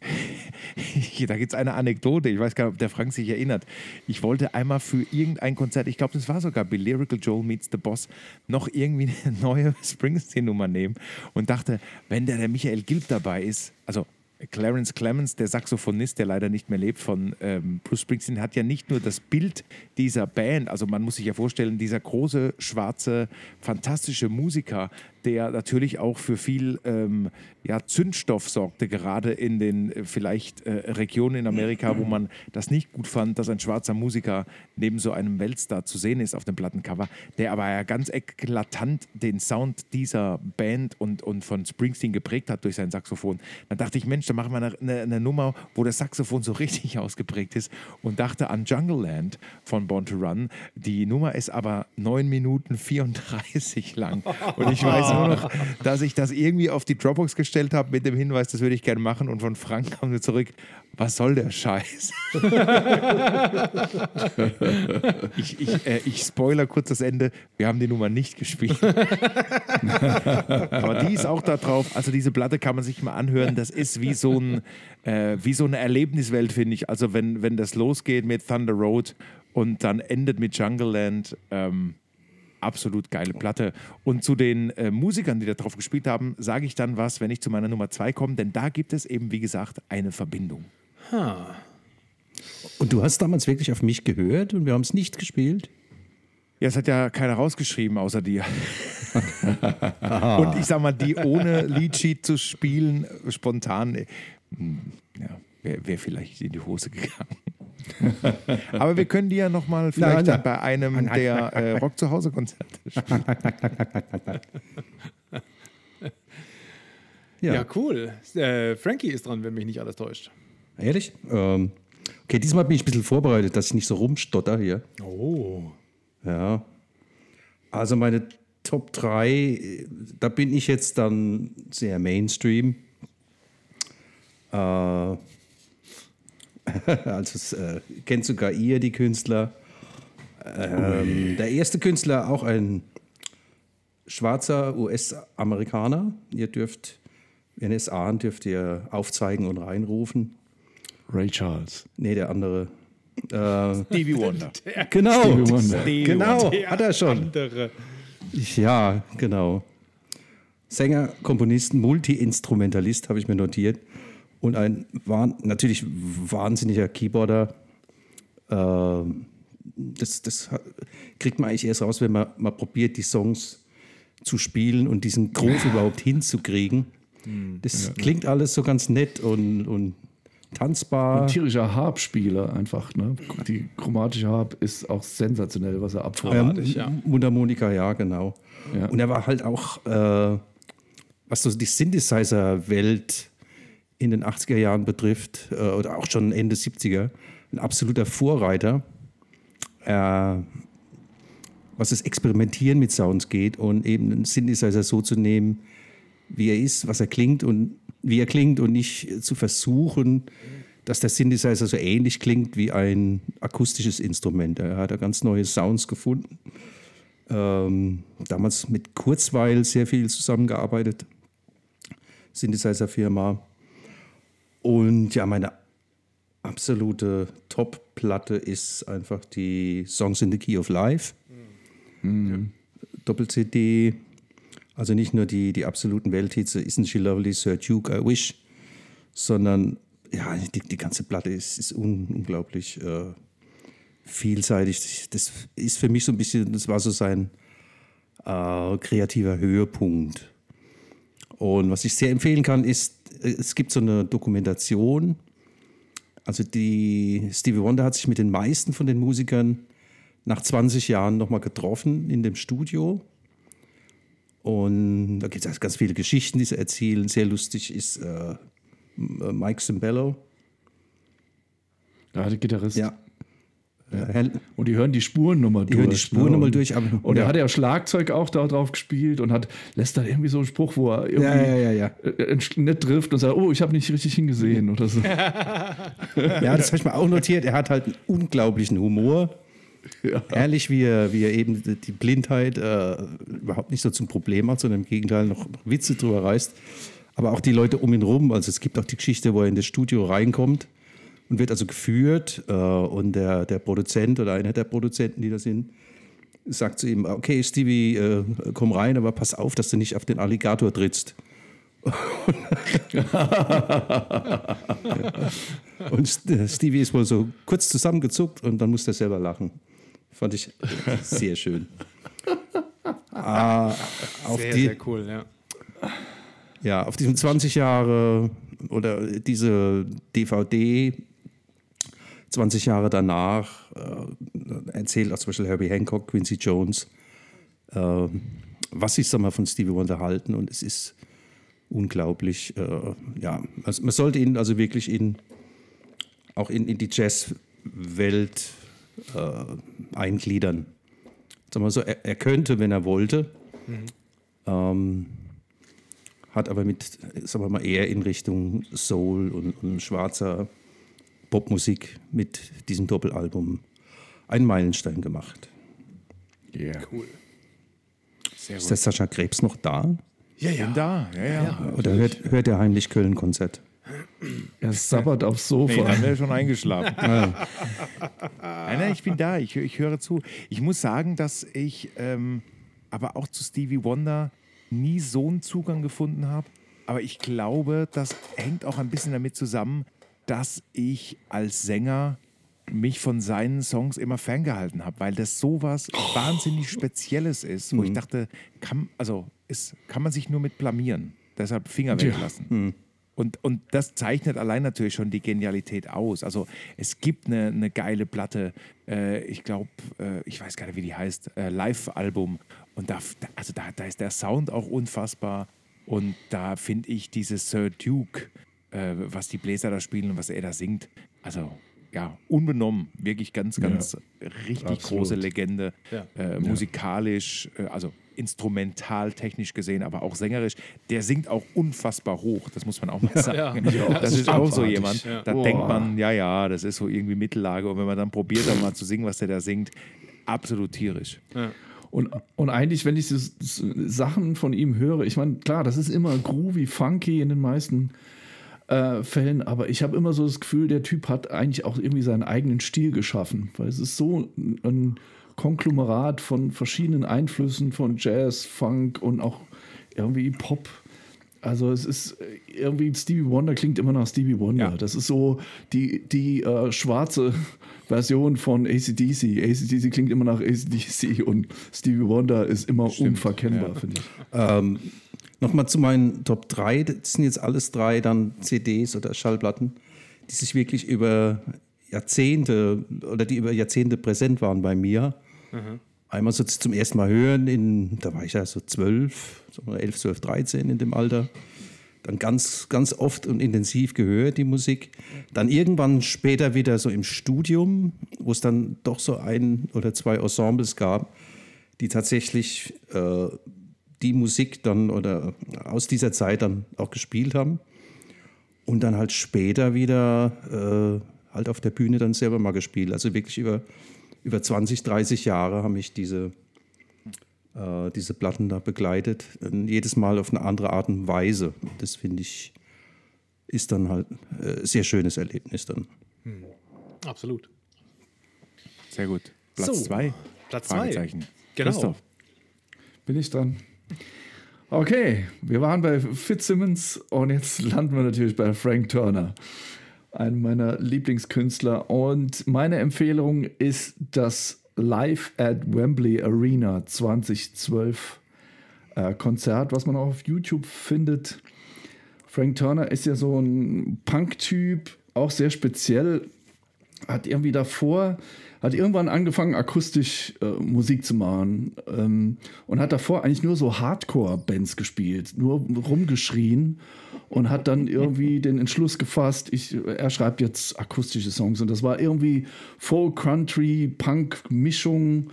da gibt es eine Anekdote, ich weiß gar nicht, ob der Frank sich erinnert. Ich wollte einmal für irgendein Konzert, ich glaube, das war sogar Lyrical Joel Meets the Boss, noch irgendwie eine neue Springsteen-Nummer nehmen und dachte, wenn der, der Michael Gilb dabei ist, also Clarence Clemens, der Saxophonist, der leider nicht mehr lebt, von ähm, Bruce Springsteen, hat ja nicht nur das Bild dieser Band, also man muss sich ja vorstellen, dieser große, schwarze, fantastische Musiker, der natürlich auch für viel ähm, ja, Zündstoff sorgte, gerade in den äh, vielleicht äh, Regionen in Amerika, wo man das nicht gut fand, dass ein schwarzer Musiker neben so einem Weltstar zu sehen ist auf dem Plattencover, der aber ja ganz eklatant den Sound dieser Band und, und von Springsteen geprägt hat durch sein Saxophon. Dann dachte ich, Mensch, da machen wir eine, eine, eine Nummer, wo das Saxophon so richtig ausgeprägt ist und dachte an Jungle Land von Born to Run. Die Nummer ist aber 9 Minuten 34 lang. Und ich weiß nur noch, dass ich das irgendwie auf die Dropbox gestellt habe mit dem Hinweis, das würde ich gerne machen. Und von Frank kam mir zurück, was soll der Scheiß? ich, ich, äh, ich spoiler kurz das Ende. Wir haben die Nummer nicht gespielt. Aber die ist auch da drauf. Also diese Platte kann man sich mal anhören. Das ist wie so, ein, äh, wie so eine Erlebniswelt, finde ich. Also wenn, wenn das losgeht mit Thunder Road und dann endet mit Jungle Land. Ähm, absolut geile Platte. Und zu den äh, Musikern, die da drauf gespielt haben, sage ich dann was, wenn ich zu meiner Nummer zwei komme. Denn da gibt es eben, wie gesagt, eine Verbindung. Und du hast damals wirklich auf mich gehört und wir haben es nicht gespielt. Ja, es hat ja keiner rausgeschrieben, außer dir. Und ich sag mal, die ohne Leadsheet zu spielen, äh, spontan, äh, hm, ja, wäre wär vielleicht in die Hose gegangen. Aber wir können die ja nochmal vielleicht Nein, nein. bei einem der äh, Rock zu Hause Konzerte spielen. Ja, cool. Äh, Frankie ist dran, wenn mich nicht alles täuscht. Ehrlich? Ähm, okay, diesmal bin ich ein bisschen vorbereitet, dass ich nicht so rumstotter hier. Oh. Ja. Also meine Top 3, da bin ich jetzt dann sehr Mainstream. Äh, also es, äh, kennt sogar ihr die Künstler. Ähm, der erste Künstler, auch ein schwarzer US-Amerikaner. Ihr dürft, wenn ihr es ahnt, dürft ihr aufzeigen und reinrufen. Ray Charles. Nee, der andere. Äh, Stevie Wonder. genau, Stevie Wonder. Stevie genau, Wonder. hat er schon. Ja, genau. Sänger, Komponist, Multi-Instrumentalist habe ich mir notiert. Und ein natürlich wahnsinniger Keyboarder. Ähm, das, das kriegt man eigentlich erst raus, wenn man mal probiert, die Songs zu spielen und diesen Groove überhaupt hinzukriegen. Das klingt alles so ganz nett und, und tanzbar. Ein tierischer Harpspieler einfach. Ne? Die chromatische Harp ist auch sensationell, was er abfeuert. Ja, M- Mundharmonika, ja, genau. Ja. Und er war halt auch, äh, was so die Synthesizer-Welt in den 80er Jahren betrifft, äh, oder auch schon Ende 70er, ein absoluter Vorreiter, äh, was das Experimentieren mit Sounds geht und eben einen Synthesizer so zu nehmen, wie er ist, was er klingt und wie er klingt und nicht zu versuchen, dass der Synthesizer so ähnlich klingt wie ein akustisches Instrument. Er hat da ganz neue Sounds gefunden. Ähm, damals mit Kurzweil sehr viel zusammengearbeitet, Synthesizer-Firma. Und ja, meine absolute Top-Platte ist einfach die Songs in the Key of Life. Doppel-CD. Also nicht nur die, die absoluten Welthits, Isn't She Lovely, Sir Duke, I Wish, sondern ja, die, die ganze Platte ist, ist un, unglaublich äh, vielseitig. Das ist für mich so ein bisschen, das war so sein äh, kreativer Höhepunkt. Und was ich sehr empfehlen kann, ist, es gibt so eine Dokumentation. Also die Stevie Wonder hat sich mit den meisten von den Musikern nach 20 Jahren nochmal getroffen in dem Studio. Und da gibt es ganz viele Geschichten, die sie erzählen. Sehr lustig ist äh, Mike Cimbello. Ja, der Gitarrist. Ja. Äh, Und die hören die Spuren nochmal Die durch. hören die Spuren ne? durch, aber- und er ja. hat ja Schlagzeug auch da drauf gespielt und hat, lässt dann irgendwie so einen Spruch, wo er irgendwie Ja, ja, ja, ja. äh, nicht trifft und sagt, oh, ich habe nicht richtig hingesehen oder so. Ja, das habe ich mir auch notiert. Er hat halt einen unglaublichen Humor. Ehrlich, wie er, wie er eben die- die Blindheit äh, überhaupt nicht so zum Problem hat, sondern im Gegenteil noch, noch Witze drüber reißt. Aber auch die Leute um ihn rum. Also es gibt auch die Geschichte, wo er in das Studio reinkommt und wird also geführt. Äh, und der, der Produzent oder einer der Produzenten, die da sind, sagt zu ihm: Okay, Stevie, äh, komm rein, aber pass auf, dass du nicht auf den Alligator trittst. Und St- Stevie ist wohl so kurz zusammengezuckt und dann musste er selber lachen. Fand ich sehr schön. Ah, Sehr, die, sehr cool, ja. ja, auf diesem 20 Jahre oder diese DVD 20 Jahre danach äh, erzählt auch zum Beispiel Herbie Hancock, Quincy Jones, äh, was sie mal, von Stevie Wonder halten und es ist unglaublich. Äh, ja, also man sollte ihn also wirklich in, auch in, in die Jazzwelt äh, eingliedern. Sag mal so, er, er könnte, wenn er wollte, ähm, hat aber mit, sagen wir mal, eher in Richtung Soul und, und schwarzer Popmusik mit diesem Doppelalbum einen Meilenstein gemacht. Yeah. Sehr Ist der Sascha Krebs noch da? Ja, ja. Da, ja, ja. Oder hört, hört er heimlich Köln-Konzert? Er sabbert aufs Nee, Sofa. dann wäre schon eingeschlafen. Nein, nein, ich bin da, ich, ich höre zu. Ich muss sagen, dass ich ähm, aber auch zu Stevie Wonder nie so einen Zugang gefunden habe. Aber ich glaube, das hängt auch ein bisschen damit zusammen, dass ich als Sänger mich von seinen Songs immer ferngehalten habe, weil das sowas wahnsinnig Spezielles ist, wo ich dachte, kann, also ist, kann man sich nur mit blamieren. Deshalb Finger weglassen. Und, und das zeichnet allein natürlich schon die Genialität aus. Also es gibt eine, eine geile Platte, äh, ich glaube, äh, ich weiß gar nicht, wie die heißt, äh, Live-Album. Und da, da- also da, da ist der Sound auch unfassbar. Und da finde ich dieses Sir Duke, äh, was die Bläser da spielen und was er da singt, also ja, unbenommen, wirklich ganz, ganz richtig absolut. große Legende. Ja. Äh, musikalisch, äh, also instrumental, technisch gesehen, aber auch sängerisch. Der singt auch unfassbar hoch, das muss man auch mal sagen. Ja. das ist auch so jemand. Ja. Da Boah. denkt man, ja, ja, das ist so irgendwie Mittellage. Und wenn man dann probiert, dann mal zu singen, was der da singt, absolut tierisch. Und, und eigentlich, wenn ich so, so Sachen von ihm höre, ich meine, klar, das ist immer groovy, funky in den meisten äh, Fällen, aber ich habe immer so das Gefühl, der Typ hat eigentlich auch irgendwie seinen eigenen Stil geschaffen, weil es ist so ein Konglomerat von verschiedenen Einflüssen von Jazz, Funk und auch irgendwie Pop. Also es ist äh, irgendwie Stevie Wonder klingt immer nach Stevie Wonder. Ja. Das ist so die, die äh, schwarze Version von ACDC. ACDC klingt immer nach ACDC und Stevie Wonder ist immer unverkennbar, finde ich. Ähm, Nochmal zu meinen Top 3. Das sind jetzt alles drei dann CDs oder Schallplatten, die sich wirklich über Jahrzehnte oder die über Jahrzehnte präsent waren bei mir. Einmal so zum ersten Mal hören, in, da war ich ja so zwölf, so 11, 12, 13 in dem Alter. Dann ganz, ganz oft und intensiv gehört, die Musik. Dann irgendwann später wieder so im Studium, wo es dann doch so ein oder zwei Ensembles gab, die tatsächlich äh, die Musik dann oder aus dieser Zeit dann auch gespielt haben. Und dann halt später wieder äh, halt auf der Bühne dann selber mal gespielt. Also wirklich über, über 20, 30 Jahre haben mich diese, äh, diese Platten da begleitet. Und jedes Mal auf eine andere Art und Weise. Das finde ich, ist dann halt äh, sehr schönes Erlebnis dann. Absolut. Sehr gut. Platz So, zwei. Platz zwei. Fragezeichen. Genau. Christoph. Bin ich dran? Okay, wir waren bei Fitzsimmons und jetzt landen wir natürlich bei Frank Turner, einem meiner Lieblingskünstler. Und meine Empfehlung ist das Live at Wembley Arena 2012 äh, Konzert, was man auch auf YouTube findet. Frank Turner ist ja so ein Punk-Typ, auch sehr speziell. Hat irgendwie davor, hat irgendwann angefangen, akustisch äh, Musik zu machen ähm, und hat davor eigentlich nur so Hardcore-Bands gespielt, nur rumgeschrien und hat dann irgendwie den Entschluss gefasst, ich, er schreibt jetzt akustische Songs. Und das war irgendwie Folk, Country, Punk-Mischung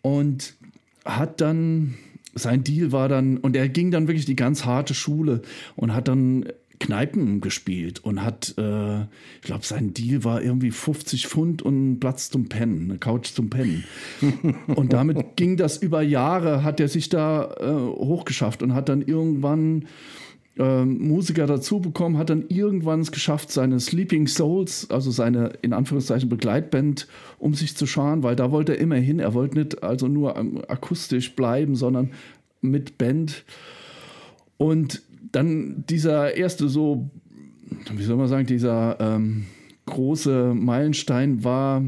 und hat dann, sein Deal war dann, und er ging dann wirklich die ganz harte Schule und hat dann Kneipen gespielt und hat, äh, ich glaube, sein Deal war irgendwie 50 Pfund und ein Platz zum Pennen, eine Couch zum Pennen. und damit ging das über Jahre, hat er sich da äh, hochgeschafft und hat dann irgendwann ähm, Musiker dazu bekommen, hat dann irgendwann es geschafft, seine Sleeping Souls, also seine in Anführungszeichen Begleitband, um sich zu scharen, weil da wollte er immer hin. Er wollte nicht also nur ähm, akustisch bleiben, sondern mit Band. Und dann dieser erste so, wie soll man sagen, dieser ähm, große Meilenstein war,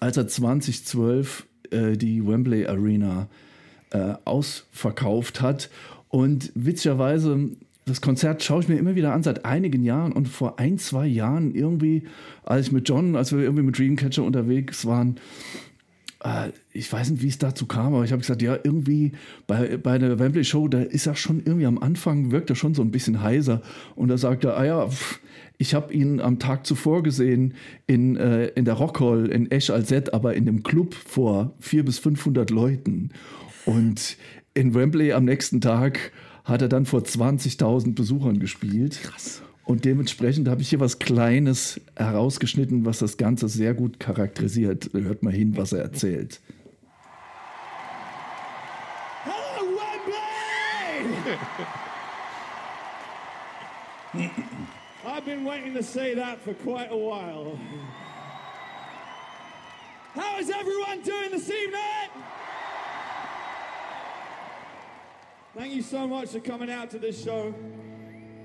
als er 2012 äh, die Wembley Arena äh, ausverkauft hat. Und witzigerweise, das Konzert schaue ich mir immer wieder an seit einigen Jahren und vor ein, zwei Jahren irgendwie, als ich mit John, als wir irgendwie mit Dreamcatcher unterwegs waren, ich weiß nicht, wie es dazu kam, aber ich habe gesagt, ja, irgendwie bei, bei der Wembley Show, da ist er schon irgendwie am Anfang, wirkt er schon so ein bisschen heiser. Und da sagt er, ah ja, pff, ich habe ihn am Tag zuvor gesehen in, äh, in der Rockhall in Esch Alzette, aber in dem Club vor 400 bis 500 Leuten. Und in Wembley am nächsten Tag hat er dann vor 20.000 Besuchern gespielt. Krass. Und dementsprechend habe ich hier was Kleines herausgeschnitten, was das Ganze sehr gut charakterisiert. Hört mal hin, was er erzählt. Hello, Wembley! I've been waiting to say that for quite a while. How is everyone doing this evening? Thank you so much for coming out to this show.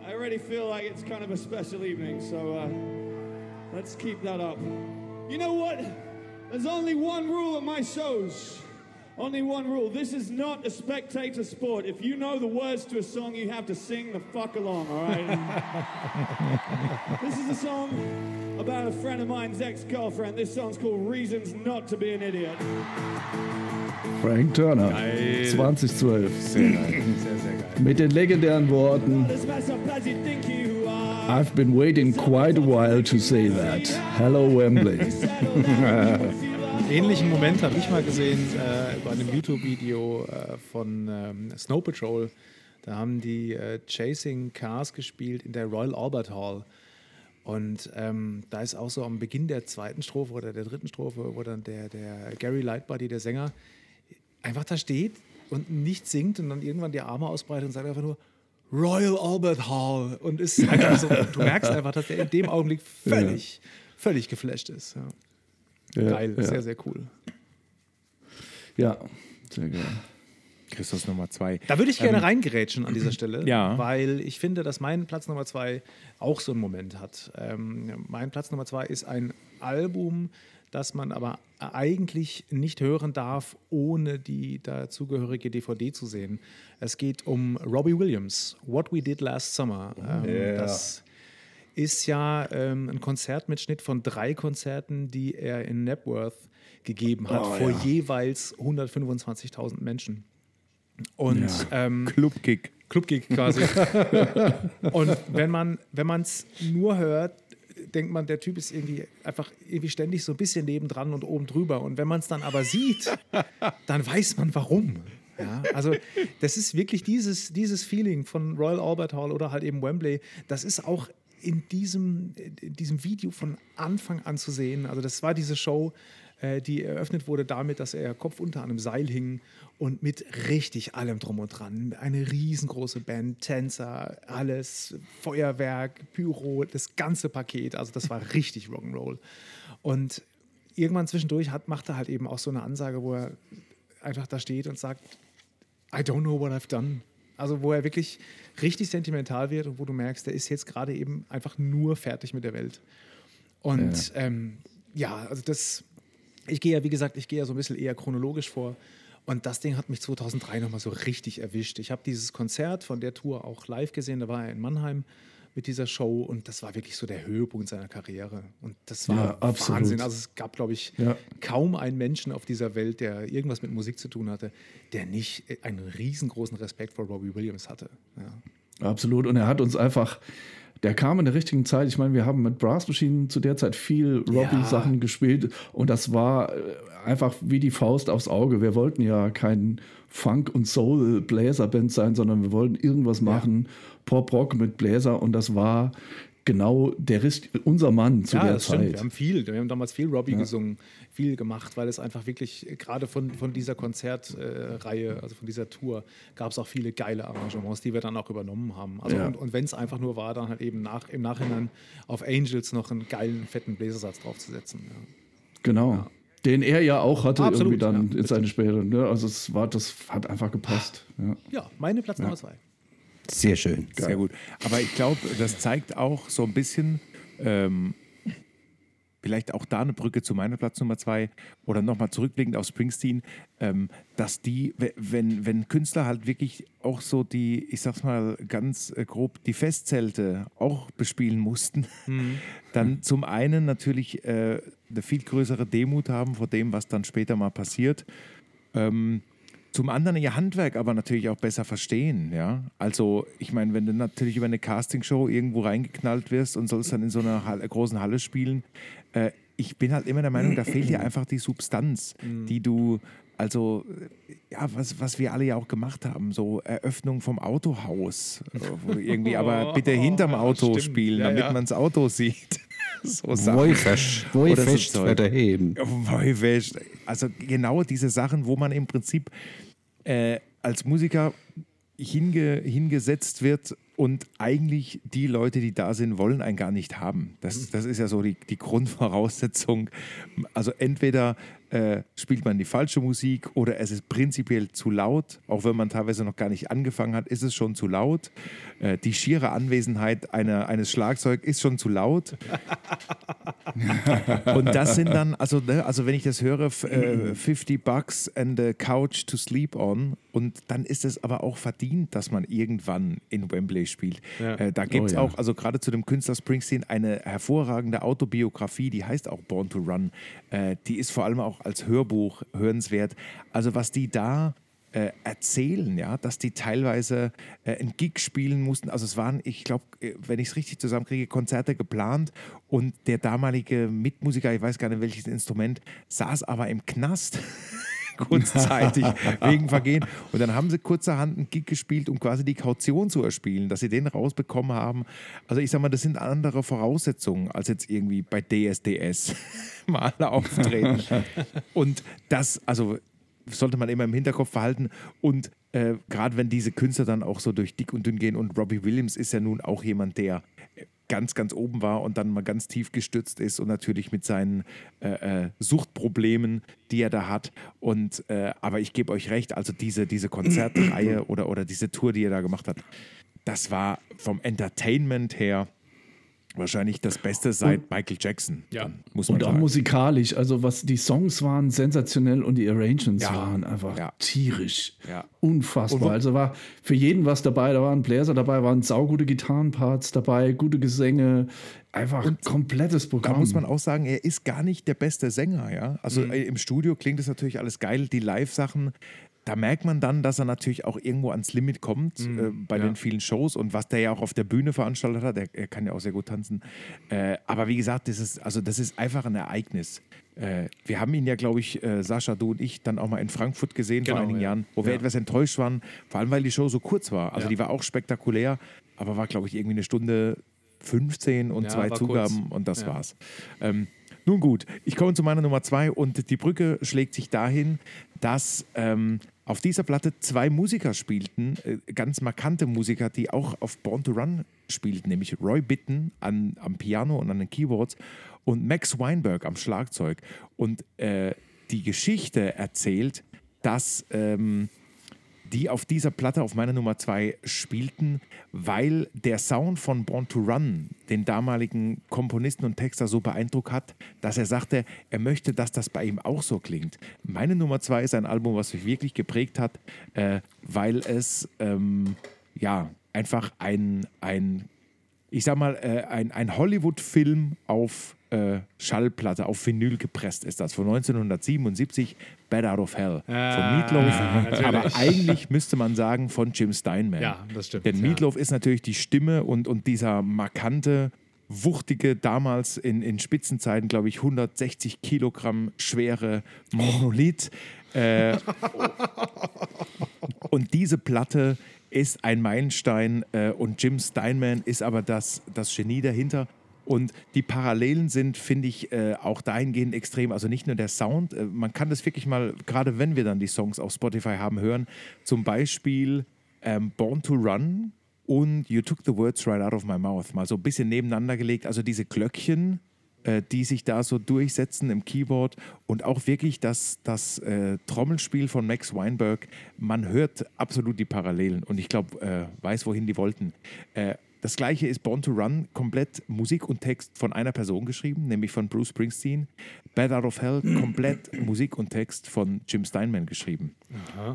I already feel like it's kind of a special evening, so uh, let's keep that up. You know what? There's only one rule at my shows. Only one rule. This is not a spectator sport. If you know the words to a song, you have to sing the fuck along, all right? this is a song about a friend of mine's ex girlfriend. This song's called Reasons Not to Be an Idiot. Frank Turner, 2012. Sehr geil. Sehr, sehr geil. Mit den legendären Worten, This mess up as you think you are. I've been waiting quite a while to say that. Hello Wembley. Einen ähnlichen Moment habe ich mal gesehen äh, bei einem YouTube-Video äh, von ähm, Snow Patrol. Da haben die äh, Chasing Cars gespielt in der Royal Albert Hall. Und ähm, da ist auch so am Beginn der zweiten Strophe oder der dritten Strophe, wo dann der, der Gary Lightbody, der Sänger, einfach da steht und nicht singt und dann irgendwann die Arme ausbreitet und sagt einfach nur Royal Albert Hall und ist einfach so, du merkst einfach, dass er in dem Augenblick völlig, völlig geflasht ist. Ja. Ja, Geil, ja. sehr, sehr cool. Ja, sehr geil. Christus Nummer zwei. Da würde ich gerne reingerätschen an dieser Stelle, Ja. weil ich finde, dass mein Platz Nummer zwei auch so einen Moment hat. Ähm, mein Platz Nummer zwei ist ein Album, das man aber eigentlich nicht hören darf, ohne die dazugehörige DVD zu sehen. Es geht um Robbie Williams, What We Did Last Summer. Ähm, Das ist ja ähm, ein Konzertmitschnitt von drei Konzerten, die er in Napworth gegeben hat, vor jeweils 125.000 Menschen. Und ähm, Clubkick. Clubgig quasi. und wenn man wenn es nur hört, denkt man, der Typ ist irgendwie einfach irgendwie ständig so ein bisschen nebendran und oben drüber. Und wenn man es dann aber sieht, dann weiß man warum. Ja, also das ist wirklich dieses, dieses Feeling von Royal Albert Hall oder halt eben Wembley, das ist auch in diesem, in diesem Video von Anfang an zu sehen. Also das war diese Show, äh, die eröffnet wurde damit, dass er Kopf unter einem Seil hing und mit richtig allem drum und dran. Eine riesengroße Band, Tänzer, alles, Feuerwerk, Pyro, das ganze Paket. Also das war richtig Rock'n'Roll. Und irgendwann zwischendurch hat, macht er halt eben auch so eine Ansage, wo er einfach da steht und sagt, I don't know what I've done. Also wo er wirklich richtig sentimental wird und wo du merkst, der ist jetzt gerade eben einfach nur fertig mit der Welt. Und ja, ähm, ja also das, ich gehe ja, wie gesagt, ich gehe ja so ein bisschen eher chronologisch vor. Und das Ding hat mich 2003 nochmal so richtig erwischt. Ich habe dieses Konzert von der Tour auch live gesehen, da war er in Mannheim mit dieser Show und das war wirklich so der Höhepunkt seiner Karriere. Und das war Ja. Wahnsinn. Also es gab, glaube ich, Ja. kaum einen Menschen auf dieser Welt, der irgendwas mit Musik zu tun hatte, der nicht einen riesengroßen Respekt vor Robbie Williams hatte. Ja. Absolut. Und er hat uns einfach, der kam in der richtigen Zeit. Ich meine, wir haben mit Brass Machine zu der Zeit viel Robbie-Sachen gespielt und das war äh, einfach wie die Faust aufs Auge. Wir wollten ja kein Funk- und Soul-Bläser-Band sein, sondern wir wollten irgendwas machen, Pop-Rock mit Bläser und das war genau der Rist, unser Mann zu ja, der das Zeit. stimmt. Wir haben viel, wir haben damals viel Robbie gesungen, viel gemacht, weil es einfach wirklich, äh, gerade von, von dieser Konzertreihe, also von dieser Tour, gab es auch viele geile Arrangements, die wir dann auch übernommen haben. Also Ja. und, und wenn es einfach nur war, dann halt eben nach, im Nachhinein auf Angels noch einen geilen, fetten Bläsersatz draufzusetzen. Ja. Genau. Den er ja auch hatte Absolut, irgendwie dann ja, in seine spätere. Ne? Also es war, das hat einfach gepasst. Ja. ja, meine Platz Nummer zwei. Sehr schön. Sehr gut. Aber ich glaube, das zeigt auch so ein bisschen, ähm, vielleicht auch da eine Brücke zu meiner Platz Nummer zwei oder nochmal zurückblickend auf Springsteen, ähm, dass die, we- wenn, wenn Künstler halt wirklich auch so die, ich sag's mal ganz äh, grob, die Festzelte auch bespielen mussten, dann zum einen natürlich äh, eine viel größere Demut haben vor dem, was dann später mal passiert. Ähm, zum anderen ihr Handwerk aber natürlich auch besser verstehen, ja. Also, ich meine, wenn du natürlich über eine Castingshow irgendwo reingeknallt wirst und sollst dann in so einer Halle, großen Halle spielen, äh, ich bin halt immer der Meinung, da fehlt dir einfach die Substanz, die du, also, ja, was, was wir alle ja auch gemacht haben, so Eröffnung vom Autohaus, äh, irgendwie aber bitte hinterm Auto stimmt. spielen, Ja, damit ja. man das Auto sieht. so Sachen. Woifest. Oder so daheim. Woiwäsch. Also genau diese Sachen, wo man im Prinzip äh, als Musiker hinge, hingesetzt wird und eigentlich die Leute, die da sind, wollen einen gar nicht haben. Das, das ist ja so die, die Grundvoraussetzung. Also entweder äh, spielt man die falsche Musik oder es ist prinzipiell zu laut. Auch wenn man teilweise noch gar nicht angefangen hat, ist es schon zu laut. Äh, die schiere Anwesenheit einer, eines Schlagzeugs ist schon zu laut. Und das sind dann, also, ne, also wenn ich das höre, äh, 50 Bucks and a Couch to sleep on, und dann ist es aber auch verdient, dass man irgendwann in Wembley spielt. Äh, da gibt es ja. auch, also gerade zu dem Künstler Springsteen, eine hervorragende Autobiografie, die heißt auch Born to Run. Äh, die ist vor allem auch als Hörbuch hörenswert. Also was die da äh, erzählen, ja, dass die teilweise äh, einen Gig spielen mussten. Also es waren, ich glaube, wenn ich es richtig zusammenkriege, Konzerte geplant und der damalige Mitmusiker, ich weiß gar nicht welches Instrument, saß aber im Knast. kurzzeitig wegen Vergehen. Und dann haben sie kurzerhand einen Gig gespielt, um quasi die Kaution zu erspielen, dass sie den rausbekommen haben. Also ich sag mal, das sind andere Voraussetzungen als jetzt irgendwie bei DSDS mal auftreten. Und das, also sollte man immer im Hinterkopf behalten. Und äh, gerade wenn diese Künstler dann auch so durch dick und dünn gehen und Robbie Williams ist ja nun auch jemand, der ganz, ganz oben war und dann mal ganz tief gestürzt ist und natürlich mit seinen äh, äh, Suchtproblemen, die er da hat. Und äh, aber ich gebe euch recht, also diese, diese Konzertreihe oder, oder diese Tour, die er da gemacht hat, das war vom Entertainment her wahrscheinlich das Beste seit Michael Jackson. Ja. muss man Und auch sagen. musikalisch, also was die Songs waren sensationell und die Arrangements Ja, waren einfach ja. tierisch. Ja. Unfassbar. Und also war für jeden was dabei, da waren Bläser dabei, waren saugute Gitarrenparts dabei, gute Gesänge, einfach komplettes Da Programm. muss man auch sagen, er ist gar nicht der beste Sänger, ja. Also äh, im Studio klingt es natürlich alles geil, die Live-Sachen. Da merkt man dann, dass er natürlich auch irgendwo ans Limit kommt äh, bei den vielen Shows und was der ja auch auf der Bühne veranstaltet hat. Er, er kann ja auch sehr gut tanzen. Äh, aber wie gesagt, das ist, also das ist einfach ein Ereignis. Äh, wir haben ihn ja, glaube ich, äh, Sascha, du und ich, dann auch mal in Frankfurt gesehen vor Genau, einigen ja. Jahren, wo wir Ja. etwas enttäuscht waren, vor allem weil die Show so kurz war. Also Ja. die war auch spektakulär, aber war, glaube ich, irgendwie eine Stunde 15 und Ja, zwei Zugaben kurz. und das Ja. war's. Ähm, nun gut, ich komme zu meiner Nummer zwei und die Brücke schlägt sich dahin, dass ähm, auf dieser Platte zwei Musiker spielten, äh, ganz markante Musiker, die auch auf Born to Run spielten, nämlich Roy Bitton an, am Piano und an den Keyboards und Max Weinberg am Schlagzeug. Und äh, die Geschichte erzählt, dass ähm, die auf dieser Platte auf meiner Nummer zwei spielten, weil der Sound von Born to Run den damaligen Komponisten und Texter so beeindruckt hat, dass er sagte, er möchte, dass das bei ihm auch so klingt. Meine Nummer zwei ist ein Album, was mich wirklich geprägt hat, äh, weil es ähm, ja einfach ein, ein ich sag mal, äh, ein, ein Hollywood-Film auf äh, Schallplatte, auf Vinyl gepresst ist das, von 1977, Bad Out of Hell, Ah, von Meatloaf. natürlich. Aber eigentlich müsste man sagen von Jim Steinman. Ja, das stimmt, Denn ja. Meatloaf ist natürlich die Stimme und, und dieser markante, wuchtige, damals in, in Spitzenzeiten, glaube ich, 160 Kilogramm schwere Monolith. Äh, und diese Platte ist ein Meilenstein äh, und Jim Steinman ist aber das, das Genie dahinter. Und die Parallelen sind, finde ich, äh, auch dahingehend extrem. Also nicht nur der Sound, äh, man kann das wirklich mal, gerade wenn wir dann die Songs auf Spotify haben, hören. Zum Beispiel ähm, Born to Run und You Took the Words Right Out of My Mouth. Mal so ein bisschen nebeneinander gelegt. Also diese Glöckchen, äh, die sich da so durchsetzen im Keyboard und auch wirklich das, das äh, Trommelspiel von Max Weinberg. Man hört absolut die Parallelen und ich glaube, äh, weiß, wohin die wollten. Äh, das gleiche ist Born to Run, komplett Musik und Text von einer Person geschrieben, nämlich von Bruce Springsteen. Bad Out of Hell, komplett Musik und Text von Jim Steinman geschrieben.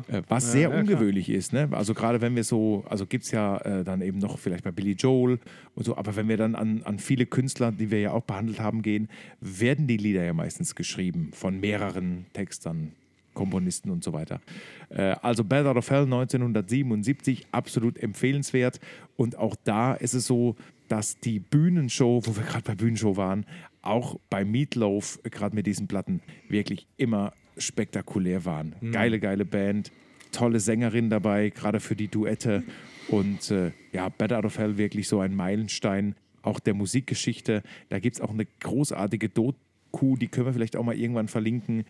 Äh, was sehr ungewöhnlich ist. Ne? Also gerade wenn wir so, also gibt es ja äh, dann eben noch vielleicht bei Billy Joel und so, aber wenn wir dann an, an viele Künstler, die wir ja auch behandelt haben, gehen, werden die Lieder ja meistens geschrieben von mehreren Textern. Komponisten und so weiter. Äh, also Bad Out of Hell 1977, absolut empfehlenswert. Und auch da ist es so, dass die Bühnenshow, wo wir gerade bei Bühnenshow waren, auch bei Meatloaf, äh, gerade mit diesen Platten, wirklich immer spektakulär waren. Geile, geile Band, tolle Sängerin dabei, gerade für die Duette. Und äh, ja, Bad Out of Hell wirklich so ein Meilenstein auch der Musikgeschichte. Da gibt es auch eine großartige Doku, die können wir vielleicht auch mal irgendwann verlinken,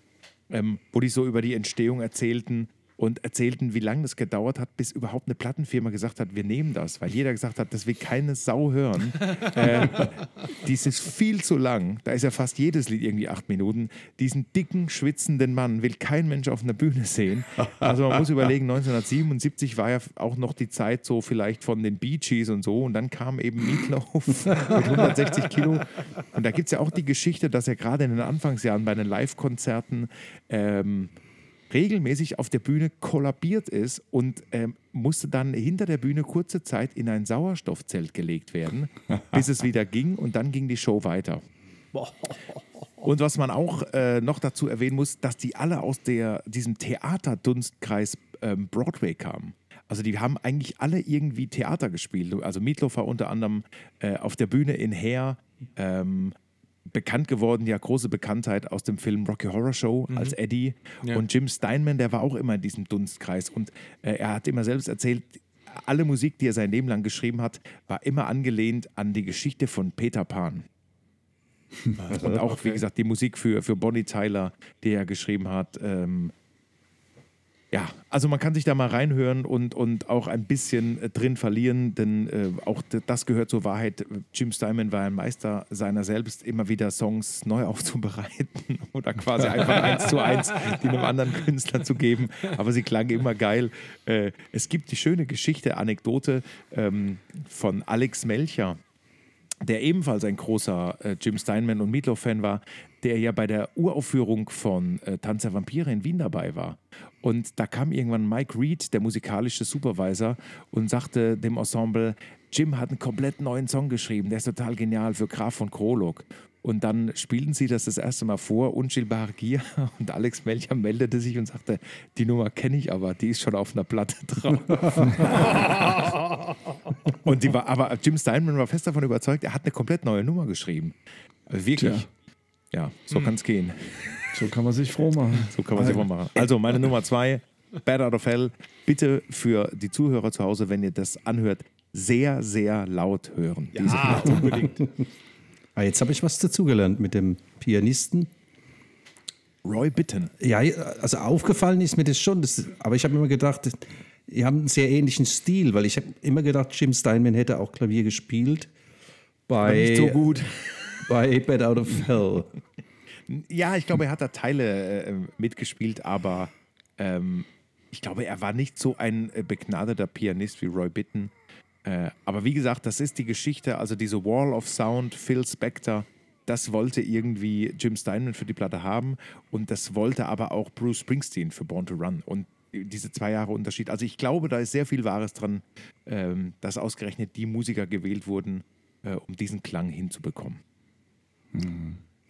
ähm, wo die so über die Entstehung erzählten und erzählten, wie lange das gedauert hat, bis überhaupt eine Plattenfirma gesagt hat, wir nehmen das, weil jeder gesagt hat, das will keine Sau hören. äh, dies ist viel zu lang. Da ist ja fast jedes Lied irgendwie acht Minuten. Diesen dicken, schwitzenden Mann will kein Mensch auf einer Bühne sehen. Also man muss überlegen, 1977 war ja auch noch die Zeit so vielleicht von den Bee Gees und so und dann kam eben Meatloaf mit 160 Kilo. Und da gibt es ja auch die Geschichte, dass er gerade in den Anfangsjahren bei den Live-Konzerten ähm, regelmäßig auf der Bühne kollabiert ist und ähm, musste dann hinter der Bühne kurze Zeit in ein Sauerstoffzelt gelegt werden, bis es wieder ging und dann ging die Show weiter. Und was man auch äh, noch dazu erwähnen muss, dass die alle aus der, diesem Theaterdunstkreis ähm, Broadway kamen. Also die haben eigentlich alle irgendwie Theater gespielt. Also Meatloaf war unter anderem äh, auf der Bühne in Hair, ähm, bekannt geworden, ja, große Bekanntheit aus dem Film Rocky Horror Show als Eddie. Ja. Und Jim Steinman, der war auch immer in diesem Dunstkreis. Und äh, er hat immer selbst erzählt, alle Musik, die er sein Leben lang geschrieben hat, war immer angelehnt an die Geschichte von Peter Pan. Und auch, wie gesagt, die Musik für, für Bonnie Tyler, die er geschrieben hat. Ähm, ja, also man kann sich da mal reinhören und, und auch ein bisschen äh, drin verlieren, denn äh, auch das gehört zur Wahrheit. Jim Steinman war ein Meister seiner selbst, immer wieder Songs neu aufzubereiten oder quasi einfach eins zu eins die einem anderen Künstler zu geben. Aber sie klangen immer geil. Äh, es gibt die schöne Geschichte, Anekdote ähm, von Alex Melcher der ebenfalls ein großer äh, Jim Steinman und Meatloaf-Fan war, der ja bei der Uraufführung von äh, Tanz der Vampire in Wien dabei war. Und da kam irgendwann Mike Reed, der musikalische Supervisor, und sagte dem Ensemble, Jim hat einen komplett neuen Song geschrieben, der ist total genial für Graf von Krolog. Und dann spielten sie das das erste Mal vor, Unschilbare Gier, und Alex Melcher meldete sich und sagte, die Nummer kenne ich aber, die ist schon auf einer Platte drauf. Und die war, aber Jim Steinman war fest davon überzeugt, er hat eine komplett neue Nummer geschrieben. Wirklich. Tja. Ja, so kann es gehen. So kann man sich froh machen. So kann man sich mal machen. Also meine Nummer zwei, Bad Out of Hell. Bitte für die Zuhörer zu Hause, wenn ihr das anhört, sehr, sehr laut hören. Diese Ah, unbedingt. Ah, jetzt habe ich was dazugelernt mit dem Pianisten. Roy Bitten. Ja, also aufgefallen ist mir das schon, das, aber ich habe immer gedacht, die haben einen sehr ähnlichen Stil, weil ich habe immer gedacht, Jim Steinman hätte auch Klavier gespielt bei, Nicht so gut. bei Bad Out of Hell. Ja, ich glaube, er hat da Teile äh, mitgespielt, aber ähm, ich glaube, er war nicht so ein äh, begnadeter Pianist wie Roy Bitten. Äh, aber wie gesagt, das ist die Geschichte, also diese Wall of Sound, Phil Spector, das wollte irgendwie Jim Steinman für die Platte haben und das wollte aber auch Bruce Springsteen für Born to Run. Und diese zwei Jahre Unterschied. Also ich glaube, da ist sehr viel Wahres dran, ähm, dass ausgerechnet die Musiker gewählt wurden, äh, um diesen Klang hinzubekommen.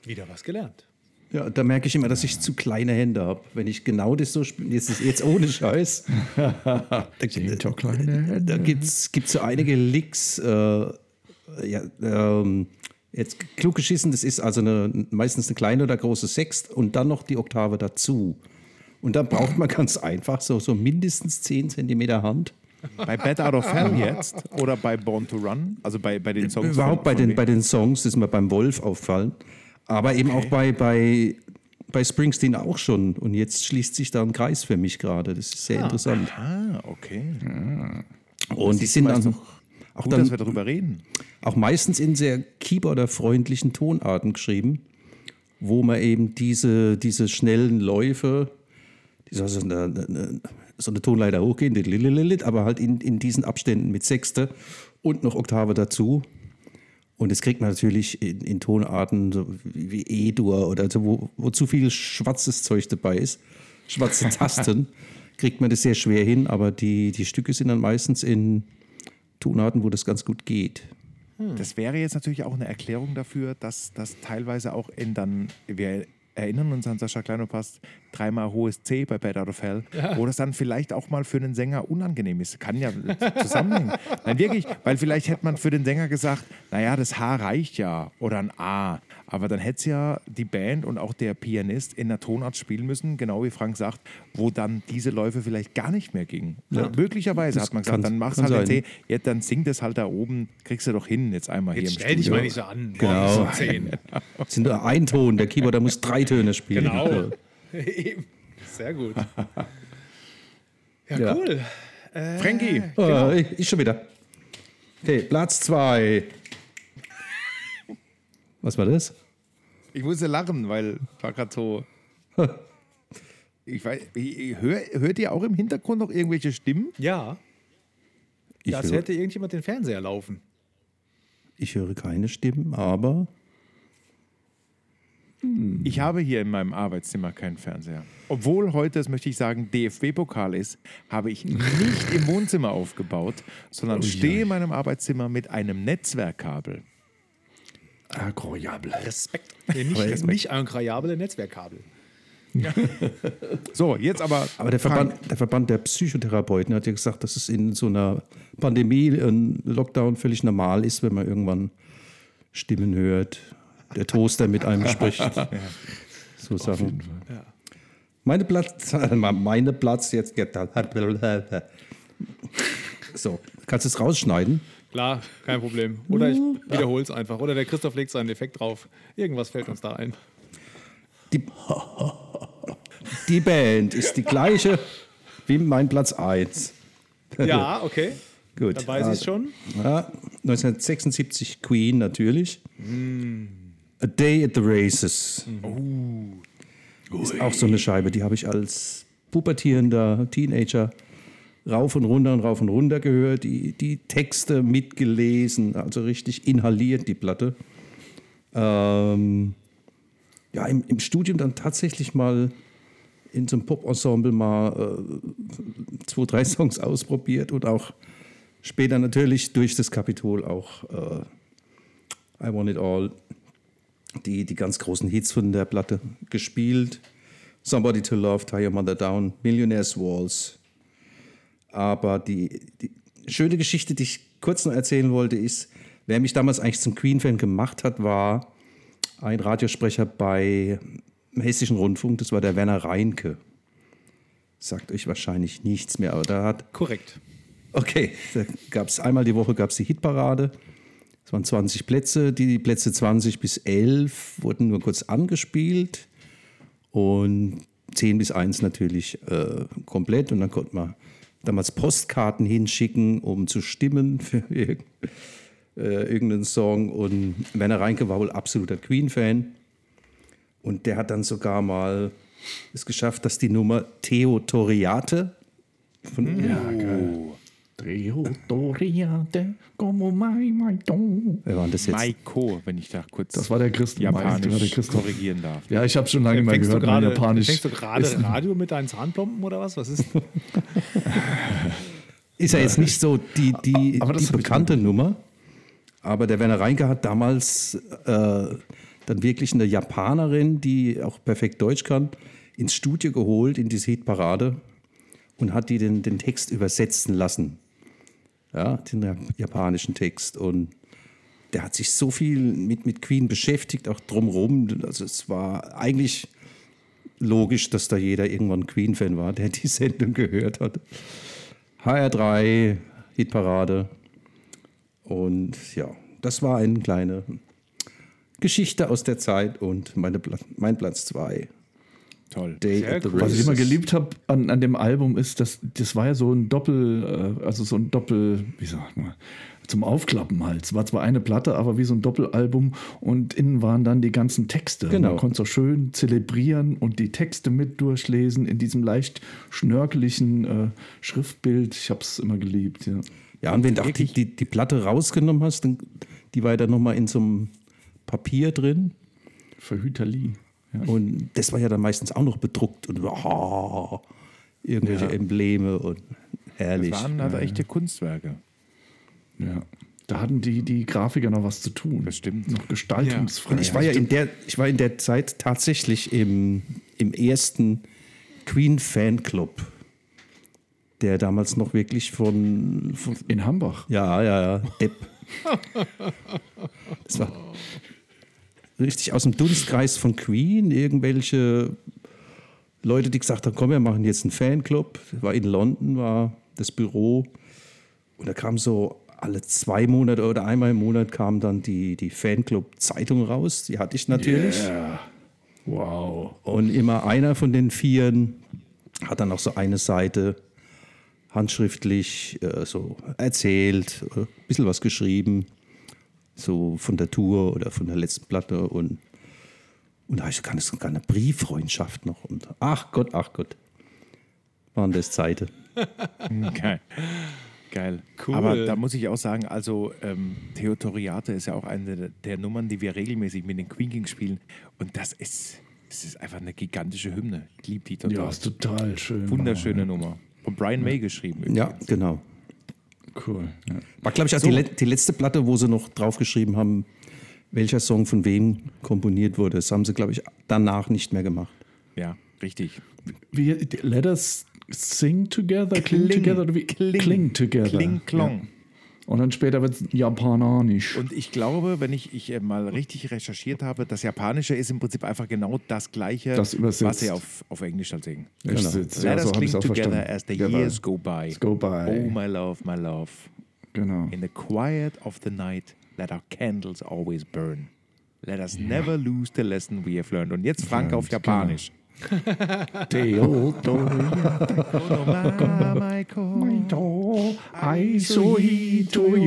Wieder was gelernt. Ja, da merke ich immer, dass ich zu kleine Hände habe. Wenn ich genau das so spiele, jetzt, jetzt ohne Scheiß, da gibt es so einige Licks. Äh, ja, ähm, jetzt klug geschissen, das ist also eine, meistens eine kleine oder große Sext und dann noch die Oktave dazu. Und dann braucht man ganz einfach so, so mindestens 10 Zentimeter Hand. Bei Bad Out of Hell jetzt oder bei Born to Run? Also bei, bei den Songs? Überhaupt bei den, bei den Songs ist mir beim Wolf auffallen. Aber eben auch bei, bei, bei Springsteen auch schon. Und jetzt schließt sich da ein Kreis für mich gerade. Das ist sehr interessant. Ah, okay. Und die sind dann auch, Gut, dass wir dann darüber reden. auch meistens in sehr keyboarderfreundlichen Tonarten geschrieben, wo man eben diese, diese schnellen Läufe, die so eine, eine, so eine Tonleiter hochgehen, aber halt in, in diesen Abständen mit Sechste und noch Oktave dazu. Und das kriegt man natürlich in, in Tonarten so wie wie E-Dur oder so, wo, wo zu viel schwarzes Zeug dabei ist, schwarze Tasten, kriegt man das sehr schwer hin, aber die, die Stücke sind dann meistens in Tonarten, wo das ganz gut geht. Das wäre jetzt natürlich auch eine Erklärung dafür, dass das teilweise auch in dann, wir erinnern uns an Sascha Kleinopast, dreimal hohes C bei Bad Out of Hell, wo das dann vielleicht auch mal für einen Sänger unangenehm ist. Kann ja zusammenhängen. Nein, wirklich, weil vielleicht hätte man für den Sänger gesagt, naja, das H reicht ja oder ein A. Aber dann hätte es ja die Band und auch der Pianist in einer Tonart spielen müssen, genau wie Frank sagt, wo dann diese Läufe vielleicht gar nicht mehr gingen. Möglicherweise Das hat man gesagt, kann- dann machst kann halt den sein. C, ja, dann sing das halt da oben, kriegst du doch hin, jetzt einmal Jetzt hier im stell dich mal nicht so an. Genau. 10. Es sind nur ein Ton, der Keyboarder muss drei Töne spielen. Genau. Eben. Sehr gut. Ja, Ja. cool. Frankie, Oh, ich, ich schon wieder. Okay, Platz zwei. Was war das? Ich musste lachen, weil war gerade so. Ich weiß, ich- hör, hört ihr auch im Hintergrund noch irgendwelche Stimmen? Ja, Ich, als höre, hätte irgendjemand den Fernseher laufen. ich höre keine Stimmen, aber Ich habe hier in meinem Arbeitszimmer keinen Fernseher. Obwohl heute, das möchte ich sagen, DFB-Pokal ist, habe ich nicht im Wohnzimmer aufgebaut, sondern stehe in meinem Arbeitszimmer mit einem Netzwerkkabel. Incroyable. Respekt. Nee, nicht, nicht incroyable Netzwerkkabel. So, jetzt aber. Aber der Verband, der Verband der Psychotherapeuten hat ja gesagt, dass es in so einer Pandemie, ein Lockdown völlig normal ist, wenn man irgendwann Stimmen hört. der Toaster mit einem spricht. So Sachen. Meine Platz, meine Platz jetzt. So, kannst du es rausschneiden? Klar, kein Problem. Oder ich wiederhole es einfach. Oder der Christoph legt seinen Effekt drauf. Irgendwas fällt uns da ein. Die, die Band ist die gleiche wie mein Platz 1. Ja, okay. Gut. Dann weiß ich also, schon. Ja, 1976 Queen natürlich. A Day at the Races. Ist auch so eine Scheibe, die habe ich als pubertierender Teenager rauf und runter und rauf und runter gehört, die, die Texte mitgelesen, also richtig inhaliert die Platte. Ähm, ja, im, im Studium dann tatsächlich mal in so einem Pop-Ensemble mal äh, zwei, drei Songs ausprobiert und auch später natürlich durch das Kapitol auch äh, I Want It All, die, die ganz großen Hits von der Platte gespielt. Somebody to Love, Tie Your Mother Down, Millionaire's Walls. Aber die, die schöne Geschichte, die ich kurz noch erzählen wollte, ist, wer mich damals eigentlich zum Queen-Fan gemacht hat, war ein Radiosprecher bei Hessischen Rundfunk, das war der Werner Reinke. Sagt euch wahrscheinlich nichts mehr, aber da hat Korrekt. Okay, da gab es einmal die Woche gab's die Hitparade. Es waren 20 Plätze. Die Plätze 20 bis 11 wurden nur kurz angespielt und 10 bis 1 natürlich äh, komplett. Und dann konnte man damals Postkarten hinschicken, um zu stimmen für irg äh, irgendeinen Song. Und Werner Reinke war wohl absoluter Queen-Fan. Und der hat dann sogar mal es geschafft, dass die Nummer Theo Toriate von Ja, geil. Toriate, como mai, mai, don. Wer war denn das jetzt? Maiko, wenn ich da kurz Das war der Christen. japanisch das war der Christoph. korrigieren darf. Ja, ich habe schon lange du gehört, mein gerade Japanisch. fängst du gerade Radio mit deinen Zahnplomben oder was? Was ist? Ist ja jetzt nicht so die, die, Aber das die bekannte Nummer. Aber der Werner Reinke hat damals äh, dann wirklich eine Japanerin, die auch perfekt Deutsch kann, ins Studio geholt, in diese Hitparade und hat die den, den Text übersetzen lassen. Ja, den japanischen Text. Und der hat sich so viel mit, mit Queen beschäftigt, auch drumherum. Also es war eigentlich logisch, dass da jeder irgendwann Queen-Fan war, der die Sendung gehört hat. HR3, Hitparade. Und ja, das war eine kleine Geschichte aus der Zeit und meine mein Platz 2. Toll. Day at the Was ich immer geliebt habe an, an dem Album ist, dass das war ja so ein Doppel, äh, also so ein Doppel, wie sagt man, zum Aufklappen halt. Es war zwar eine Platte, aber wie so ein Doppelalbum und innen waren dann die ganzen Texte. Genau. Man konnte so schön zelebrieren und die Texte mit durchlesen in diesem leicht schnörkeligen äh, Schriftbild. Ich habe es immer geliebt. Ja. Ja, und wenn du auch die, die, die Platte rausgenommen hast, dann, die war ja dann nochmal in so einem Papier drin. Verhüterli. Ja. Und das war ja dann meistens auch noch bedruckt und oh, irgendwelche Ja. Embleme und herrlich. Das waren halt echte Kunstwerke. ja. Da hatten die, die Grafiker noch was zu tun. Das stimmt. Noch Gestaltungsfreiheit. Und ich war ja in der, ich war in der Zeit tatsächlich im, im ersten Queen Fanclub, der damals noch wirklich von, von in Hambach. ja, ja, ja, Depp. Das war richtig aus dem Dunstkreis von Queen, irgendwelche Leute, die gesagt haben, komm, wir machen jetzt einen Fanclub. War in London, war das Büro. Und da kam so alle zwei Monate oder einmal im Monat kam dann die, die Fanclub-Zeitung raus. Die hatte ich natürlich. Wow. Und immer einer von den Vieren hat dann auch so eine Seite handschriftlich äh, so erzählt, äh, ein bisschen was geschrieben, so von der Tour oder von der letzten Platte. Und, und da habe ich sogar eine, sogar eine Brieffreundschaft noch. Und ach Gott, ach Gott, waren das Zeiten. Geil. Geil. Cool. Aber da muss ich auch sagen, also ähm, Theotoriate ist ja auch eine der, der Nummern, die wir regelmäßig mit den Queen Kings spielen. Und das ist, das ist einfach eine gigantische Hymne. Ich liebe die total. Ja, ist total schön. Wunderschöne Nummer. Von Brian May geschrieben. Ja, übrigens. genau. Cool. Ja. War, glaube ich, auch die, let- die letzte Platte, wo sie noch draufgeschrieben haben, welcher Song von wem komponiert wurde. Das haben sie, glaube ich, danach nicht mehr gemacht. Ja, richtig. Wie, let us sing together, cling, Kling. together, wie? Kling. Cling together. Kling Klong. Und dann später wird es Japanisch. Und ich glaube, wenn ich, ich äh, mal richtig recherchiert habe, das Japanische ist im Prinzip einfach genau das Gleiche, Das was sie auf, auf Englisch halt singen. Sitz- Let ja, us so cling together verstanden. as the Together. years go by. Go by. Oh, my love, my love. Genau. In the quiet of the night, let our candles always burn. Let us never lose the lesson we have learned. Und jetzt Frank auf Japanisch. Deo, do,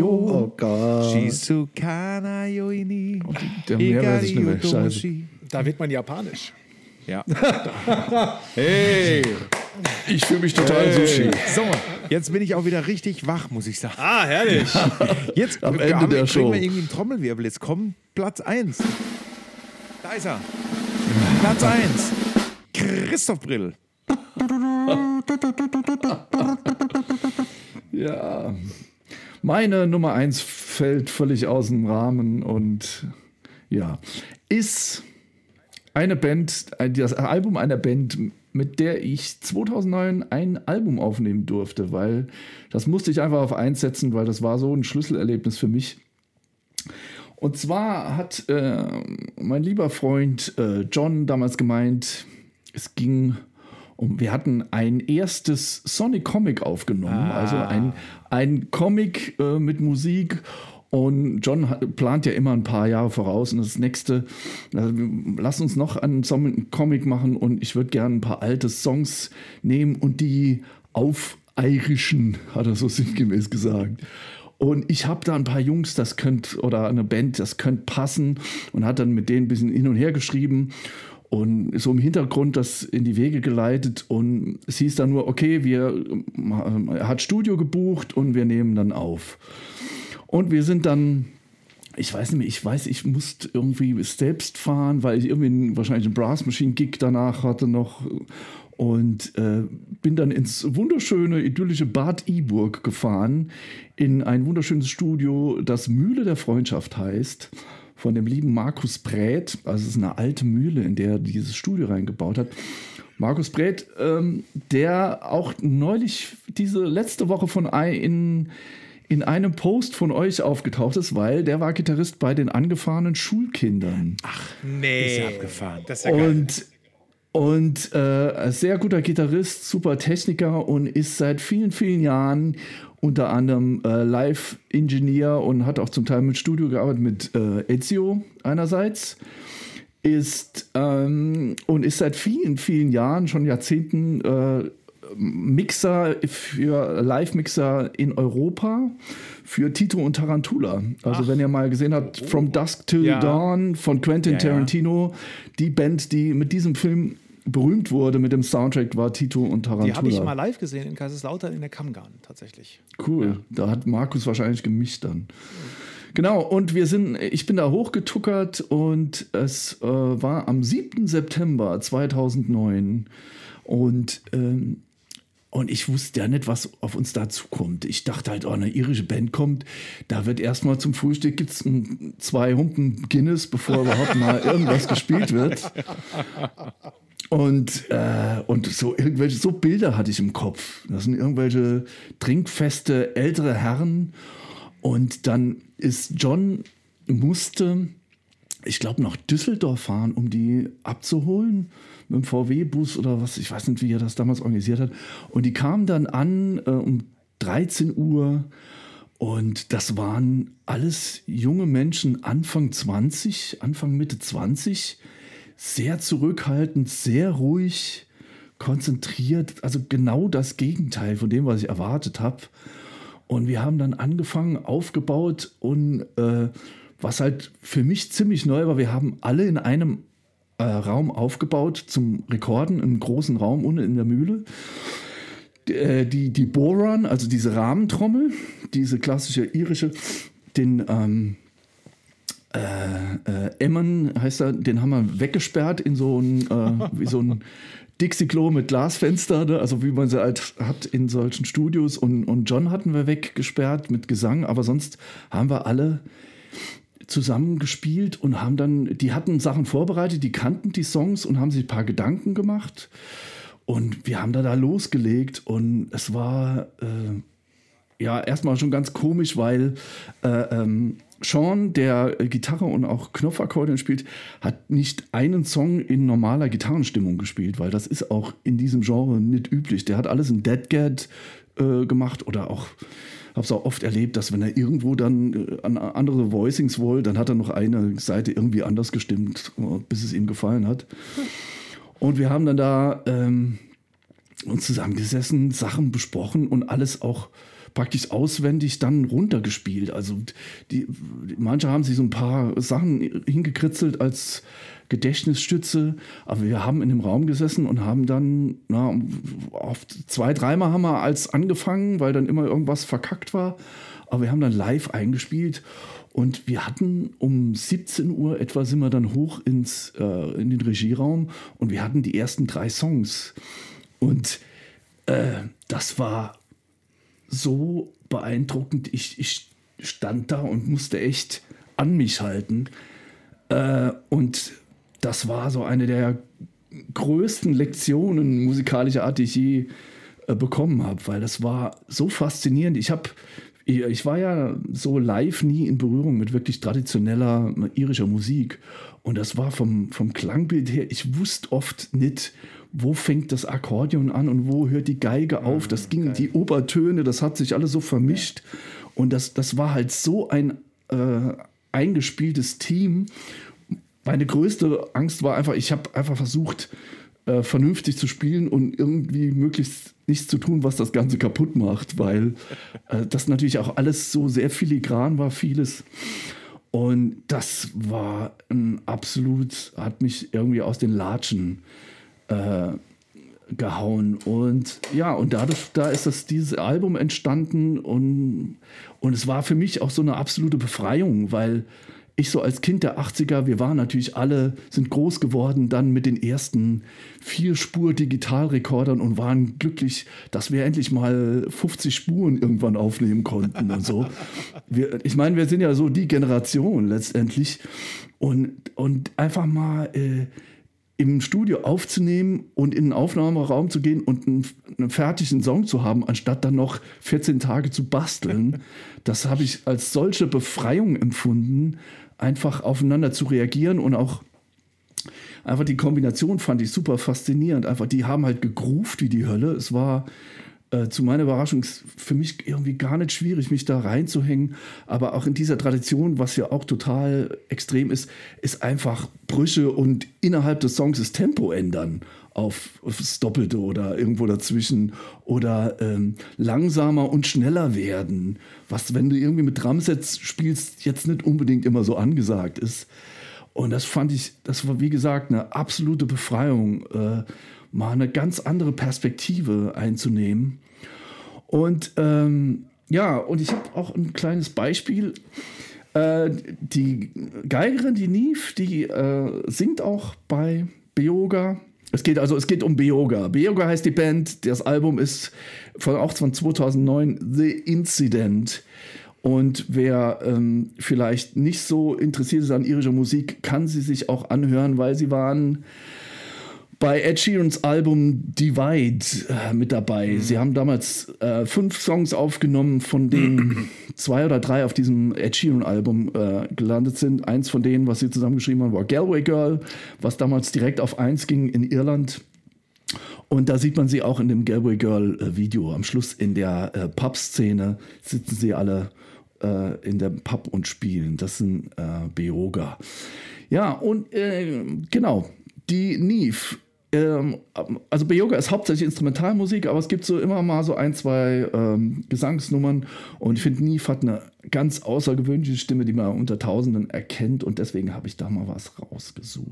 Oh Gott. Shizukana yoini. Der mehr weiß ich nicht mehr. Scheiße. Da wird man japanisch. Ja. Hey, ich fühle mich total Sushi. So, jetzt bin ich auch wieder richtig wach, muss ich sagen. Ah, herrlich. Jetzt Am wir Ende haben, der Show. wir irgendwie einen Trommelwirbel. Jetzt kommt Platz 1. Da ist er. Platz 1. Christoph Brill. Ja. Meine Nummer 1 fällt völlig aus dem Rahmen und ja, ist eine Band, das Album einer Band, mit der ich 2009 ein Album aufnehmen durfte, weil das musste ich einfach auf eins setzen, weil das war so ein Schlüsselerlebnis für mich. Und zwar hat äh, mein lieber Freund äh, John damals gemeint, es ging um, wir hatten ein erstes Sonic Comic aufgenommen, also ein, ein Comic äh, mit Musik. Und John hat, plant ja immer ein paar Jahre voraus. Und das nächste, also, lass uns noch einen Som- Comic machen und ich würde gerne ein paar alte Songs nehmen und die aufeirischen, hat er so sinngemäß gesagt. Und ich habe da ein paar Jungs, das könnte, oder eine Band, das könnte passen und hat dann mit denen ein bisschen hin und her geschrieben und so im Hintergrund das in die Wege geleitet und es hieß dann nur, okay, wir, ähm, er hat Studio gebucht und wir nehmen dann auf. Und wir sind dann, ich weiß nicht mehr, ich weiß, ich musste irgendwie selbst fahren, weil ich irgendwie wahrscheinlich einen Brass Machine Gig danach hatte noch und äh, bin dann ins wunderschöne, idyllische Bad Iburg gefahren, in ein wunderschönes Studio, das Mühle der Freundschaft heißt, von dem lieben Markus Brät. Also es ist eine alte Mühle, in der er dieses Studio reingebaut hat. Markus Brät, ähm, der auch neulich diese letzte Woche von ein, in, in einem Post von euch aufgetaucht ist, weil der war Gitarrist bei den angefahrenen Schulkindern. Nee. Ist ja abgefahren. Das ist ja geil. Und, und äh, sehr guter Gitarrist, super Techniker und ist seit vielen, vielen Jahren unter anderem äh, Live-Ingenieur und hat auch zum Teil mit Studio gearbeitet, mit äh, Ezio einerseits. Ist ähm, und ist seit vielen, vielen Jahren, schon Jahrzehnten, äh, Mixer für Live-Mixer in Europa für Tito und Tarantula. Also wenn ihr mal gesehen habt, From Dusk Till Ja. Dawn von Quentin Ja, ja. Tarantino, die Band, die mit diesem Film berühmt wurde, mit dem Soundtrack, war Tito und Tarantula. Die habe ich mal live gesehen in Kaiserslautern in der Kammgarn tatsächlich. Cool. Da hat Markus wahrscheinlich gemischt dann. Genau, und wir sind, ich bin da hochgetuckert und es äh, war am 7. September 2009 und, ähm, und ich wusste ja nicht, was auf uns da zukommt. Ich dachte halt, oh, eine irische Band kommt, da wird erstmal zum Frühstück gibt's ein, zwei Humpen Guinness, bevor überhaupt mal irgendwas gespielt wird. Und, äh, und so irgendwelche, so Bilder hatte ich im Kopf. Das sind irgendwelche trinkfeste ältere Herren. Und dann ist John musste, ich glaube, nach Düsseldorf fahren, um die abzuholen mit dem VW-Bus oder was, ich weiß nicht, wie er das damals organisiert hat. Und die kamen dann an äh, um 13 Uhr und das waren alles junge Menschen, Anfang 20, Anfang Mitte 20, sehr zurückhaltend, sehr ruhig, konzentriert, also genau das Gegenteil von dem, was ich erwartet habe. Und wir haben dann angefangen, aufgebaut und äh, was halt für mich ziemlich neu war, wir haben alle in einem äh, Raum aufgebaut zum Rekorden, einen großen Raum unten in der Mühle. Äh, Die, die Boron, also diese Rahmentrommel, diese klassische irische, den ähm, äh, Emmon heißt er, den haben wir weggesperrt in so ein, äh, wie so ein Dixie-Klo mit Glasfenster, ne? also wie man sie halt hat in solchen Studios. Und, und John hatten wir weggesperrt mit Gesang, aber sonst haben wir alle zusammen gespielt und haben dann, die hatten Sachen vorbereitet, die kannten die Songs und haben sich ein paar Gedanken gemacht. Und wir haben da, da losgelegt und es war, äh, ja, erstmal schon ganz komisch, weil äh, ähm, Sean, der äh, Gitarre und auch Knopfakkordeon spielt, hat nicht einen Song in normaler Gitarrenstimmung gespielt, weil das ist auch in diesem Genre nicht üblich. Der hat alles in Dead Cat äh, gemacht oder auch, habe es auch oft erlebt, dass wenn er irgendwo dann äh, an andere Voicings wollte, dann hat er noch eine Seite irgendwie anders gestimmt, äh, bis es ihm gefallen hat. Und wir haben dann da ähm, uns zusammengesessen, Sachen besprochen und alles auch praktisch auswendig dann runtergespielt. Also die, manche haben sich so ein paar Sachen hingekritzelt als Gedächtnisstütze, aber wir haben in dem Raum gesessen und haben dann, na, oft zwei, dreimal haben wir als angefangen, weil dann immer irgendwas verkackt war, aber wir haben dann live eingespielt und wir hatten um 17 Uhr etwa sind wir dann hoch ins, äh, in den Regieraum und wir hatten die ersten drei Songs. Und äh, das war so beeindruckend. Ich, ich stand da und musste echt an mich halten. Äh, und das war so eine der größten Lektionen musikalischer Art, die ich je äh, bekommen habe, weil das war so faszinierend. Ich habe ich, war ja so live nie in Berührung mit wirklich traditioneller irischer Musik. Und das war vom, vom Klangbild her, ich wusste oft nicht, wo fängt das Akkordeon an und wo hört die Geige auf. Das ging die Obertöne, das hat sich alles so vermischt. Und das, das war halt so ein äh, eingespieltes Team. Meine größte Angst war einfach, ich habe einfach versucht, äh, vernünftig zu spielen und irgendwie möglichst nichts zu tun, was das Ganze kaputt macht, weil äh, das natürlich auch alles so sehr filigran war, vieles. Und das war ein absolut, hat mich irgendwie aus den Latschen äh, gehauen. Und ja, und dadurch, da ist das, dieses Album entstanden und, und es war für mich auch so eine absolute Befreiung, weil ich so als Kind der 80er, wir waren natürlich alle, sind groß geworden dann mit den ersten Vier-Spur-Digitalrekordern und waren glücklich, dass wir endlich mal 50 Spuren irgendwann aufnehmen konnten und so. Wir, ich meine, wir sind ja so die Generation letztendlich und, und einfach mal äh, im Studio aufzunehmen und in den Aufnahmeraum zu gehen und einen, einen fertigen Song zu haben, anstatt dann noch 14 Tage zu basteln, das habe ich als solche Befreiung empfunden, einfach aufeinander zu reagieren und auch einfach die Kombination fand ich super faszinierend. Einfach, die haben halt gegruft wie die Hölle. Es war äh, zu meiner Überraschung für mich irgendwie gar nicht schwierig, mich da reinzuhängen. Aber auch in dieser Tradition, was ja auch total extrem ist, ist einfach Brüche und innerhalb des Songs das Tempo ändern auf, auf das Doppelte oder irgendwo dazwischen oder ähm, langsamer und schneller werden, was, wenn du irgendwie mit Drumsets spielst, jetzt nicht unbedingt immer so angesagt ist. Und das fand ich, das war wie gesagt eine absolute Befreiung, äh, mal eine ganz andere Perspektive einzunehmen. Und ähm, ja, und ich habe auch ein kleines Beispiel. Äh, die Geigerin, die Neve, die äh, singt auch bei Beoga. Es geht also, es geht um Beoga. Beoga heißt die Band. Das Album ist von, auch von 2009, The Incident. Und wer ähm, vielleicht nicht so interessiert ist an irischer Musik, kann sie sich auch anhören, weil sie waren bei Ed Sheerans Album Divide äh, mit dabei. Sie haben damals äh, fünf Songs aufgenommen, von denen zwei oder drei auf diesem Ed Sheeran Album äh, gelandet sind. Eins von denen, was sie zusammengeschrieben haben, war Galway Girl, was damals direkt auf eins ging in Irland. Und da sieht man sie auch in dem Galway Girl äh, Video. Am Schluss in der äh, Pub-Szene sitzen sie alle äh, in der Pub und spielen. Das sind äh, Beoga. Ja, und genau, die Neve. Ähm, also Beyoga ist hauptsächlich Instrumentalmusik, aber es gibt so immer mal so ein, zwei ähm, Gesangsnummern und ich finde, Neve hat eine ganz außergewöhnliche Stimme, die man unter Tausenden erkennt und deswegen habe ich da mal was rausgesucht.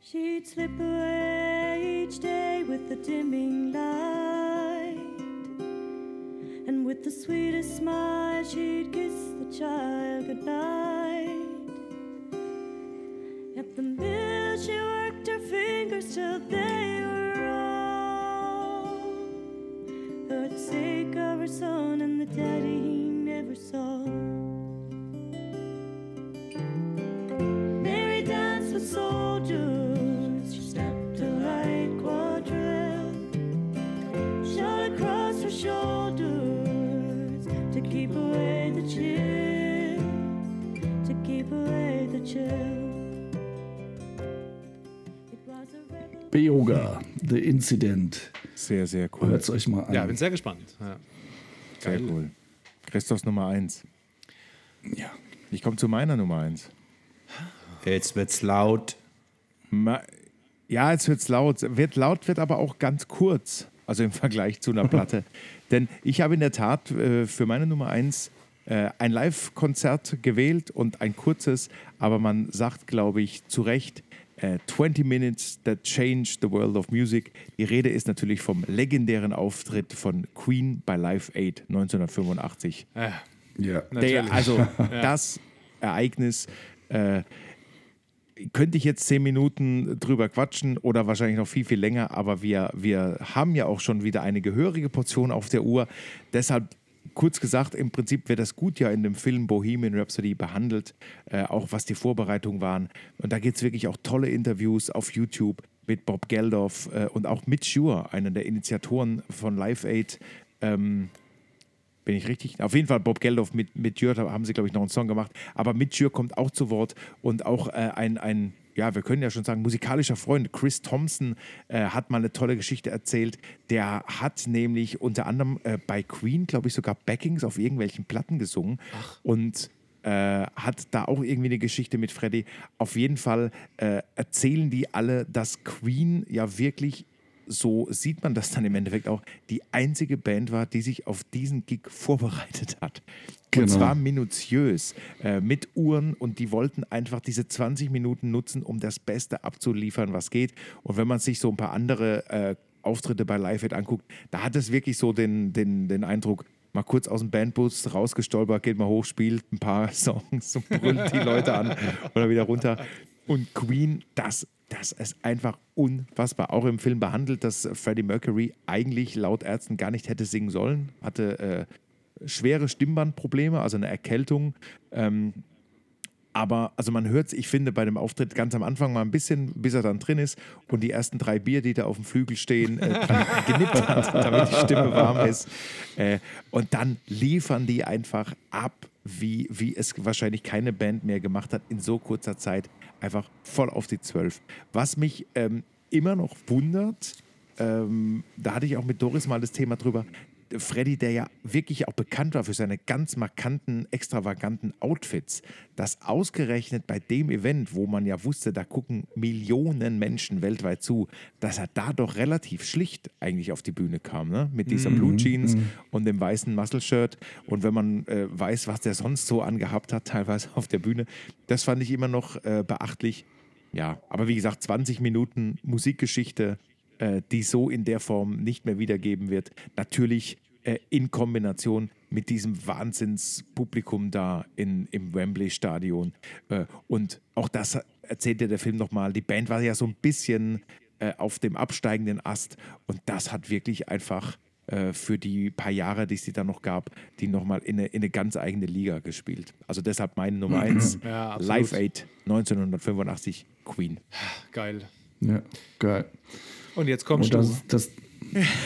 She'd slip away each day with the dimming light. And with the sweetest smile, she'd kiss the child goodnight. At the mill, she worked her fingers till they Beoga, The Incident. Sehr, sehr cool. Hört es euch mal an. Ja, bin sehr gespannt. Ja. Sehr cool. Christophs Nummer 1. Ja. Ich komme zu meiner Nummer 1. Jetzt wird's laut. Ma ja, jetzt wird's laut. Wird laut, wird aber auch ganz kurz. Also im Vergleich zu einer Platte. Denn ich habe in der Tat äh, für meine Nummer 1 äh, ein Live-Konzert gewählt und ein kurzes, aber man sagt, glaube ich, zu Recht, äh, 20 Minutes That Changed the World of Music. Die Rede ist natürlich vom legendären Auftritt von Queen bei Live Aid 1985. Ja. Ja. Natürlich. Der, also das Ereignis äh, könnte ich jetzt zehn Minuten drüber quatschen oder wahrscheinlich noch viel, viel länger, aber wir, wir haben ja auch schon wieder eine gehörige Portion auf der Uhr. Deshalb kurz gesagt, im Prinzip wird das gut ja in dem Film Bohemian Rhapsody behandelt, äh, auch was die Vorbereitungen waren. Und da gibt es wirklich auch tolle Interviews auf YouTube mit Bob Geldof äh, und auch Mitch Schur, einer der Initiatoren von Live Aid. Ähm, bin ich richtig? Auf jeden Fall Bob Geldof mit, mit Jür haben sie, glaube ich, noch einen Song gemacht. Aber mit Jür kommt auch zu Wort und auch äh, ein, ein, ja, wir können ja schon sagen, musikalischer Freund, Chris Thompson, äh, hat mal eine tolle Geschichte erzählt. Der hat nämlich unter anderem äh, bei Queen, glaube ich, sogar Backings auf irgendwelchen Platten gesungen. Und äh, hat da auch irgendwie eine Geschichte mit Freddy. Auf jeden Fall äh, erzählen die alle, dass Queen ja wirklich so sieht man das dann im Endeffekt auch, die einzige Band war, die sich auf diesen Gig vorbereitet hat. Und Genau. zwar minutiös, äh, mit Uhren und die wollten einfach diese 20 Minuten nutzen, um das Beste abzuliefern, was geht. Und wenn man sich so ein paar andere äh, Auftritte bei Live Aid anguckt, da hat es wirklich so den, den, den Eindruck, mal kurz aus dem Bandbus rausgestolpert, geht mal hoch, spielt ein paar Songs und brüllt die Leute an oder wieder runter. Und Queen, das, das ist einfach unfassbar. Auch im Film behandelt, dass Freddie Mercury eigentlich laut Ärzten gar nicht hätte singen sollen. Hatte äh, schwere Stimmbandprobleme, also eine Erkältung. Ähm, aber also man hört es, ich finde, bei dem Auftritt ganz am Anfang mal ein bisschen, bis er dann drin ist und die ersten drei Bier, die da auf dem Flügel stehen, äh, genippt hat, damit die Stimme warm ist. Äh, und dann liefern die einfach ab, wie, wie es wahrscheinlich keine Band mehr gemacht hat in so kurzer Zeit. Einfach voll auf die Zwölf. Was mich ähm, immer noch wundert, ähm, da hatte ich auch mit Doris mal das Thema drüber. Freddy, der ja wirklich auch bekannt war für seine ganz markanten, extravaganten Outfits, dass ausgerechnet bei dem Event, wo man ja wusste, da gucken Millionen Menschen weltweit zu, dass er da doch relativ schlicht eigentlich auf die Bühne kam, ne? mit dieser Blue Jeans und dem weißen Muscle-Shirt. Und wenn man äh, weiß, was der sonst so angehabt hat, teilweise auf der Bühne, das fand ich immer noch äh, beachtlich. Ja, aber wie gesagt, 20 Minuten Musikgeschichte, äh, die so in der Form nicht mehr wiedergeben wird. Natürlich äh, in Kombination mit diesem Wahnsinnspublikum da in, im Wembley-Stadion. Äh, und auch das erzählt ja der Film nochmal. Die Band war ja so ein bisschen äh, auf dem absteigenden Ast und das hat wirklich einfach äh, für die paar Jahre, die es die dann noch gab, die nochmal in eine, in eine ganz eigene Liga gespielt. Also deshalb meine Nummer eins, Ja, absolut. Live Aid 1985, Queen. Geil. Ja, geil. Und jetzt kommst Und du. das, das,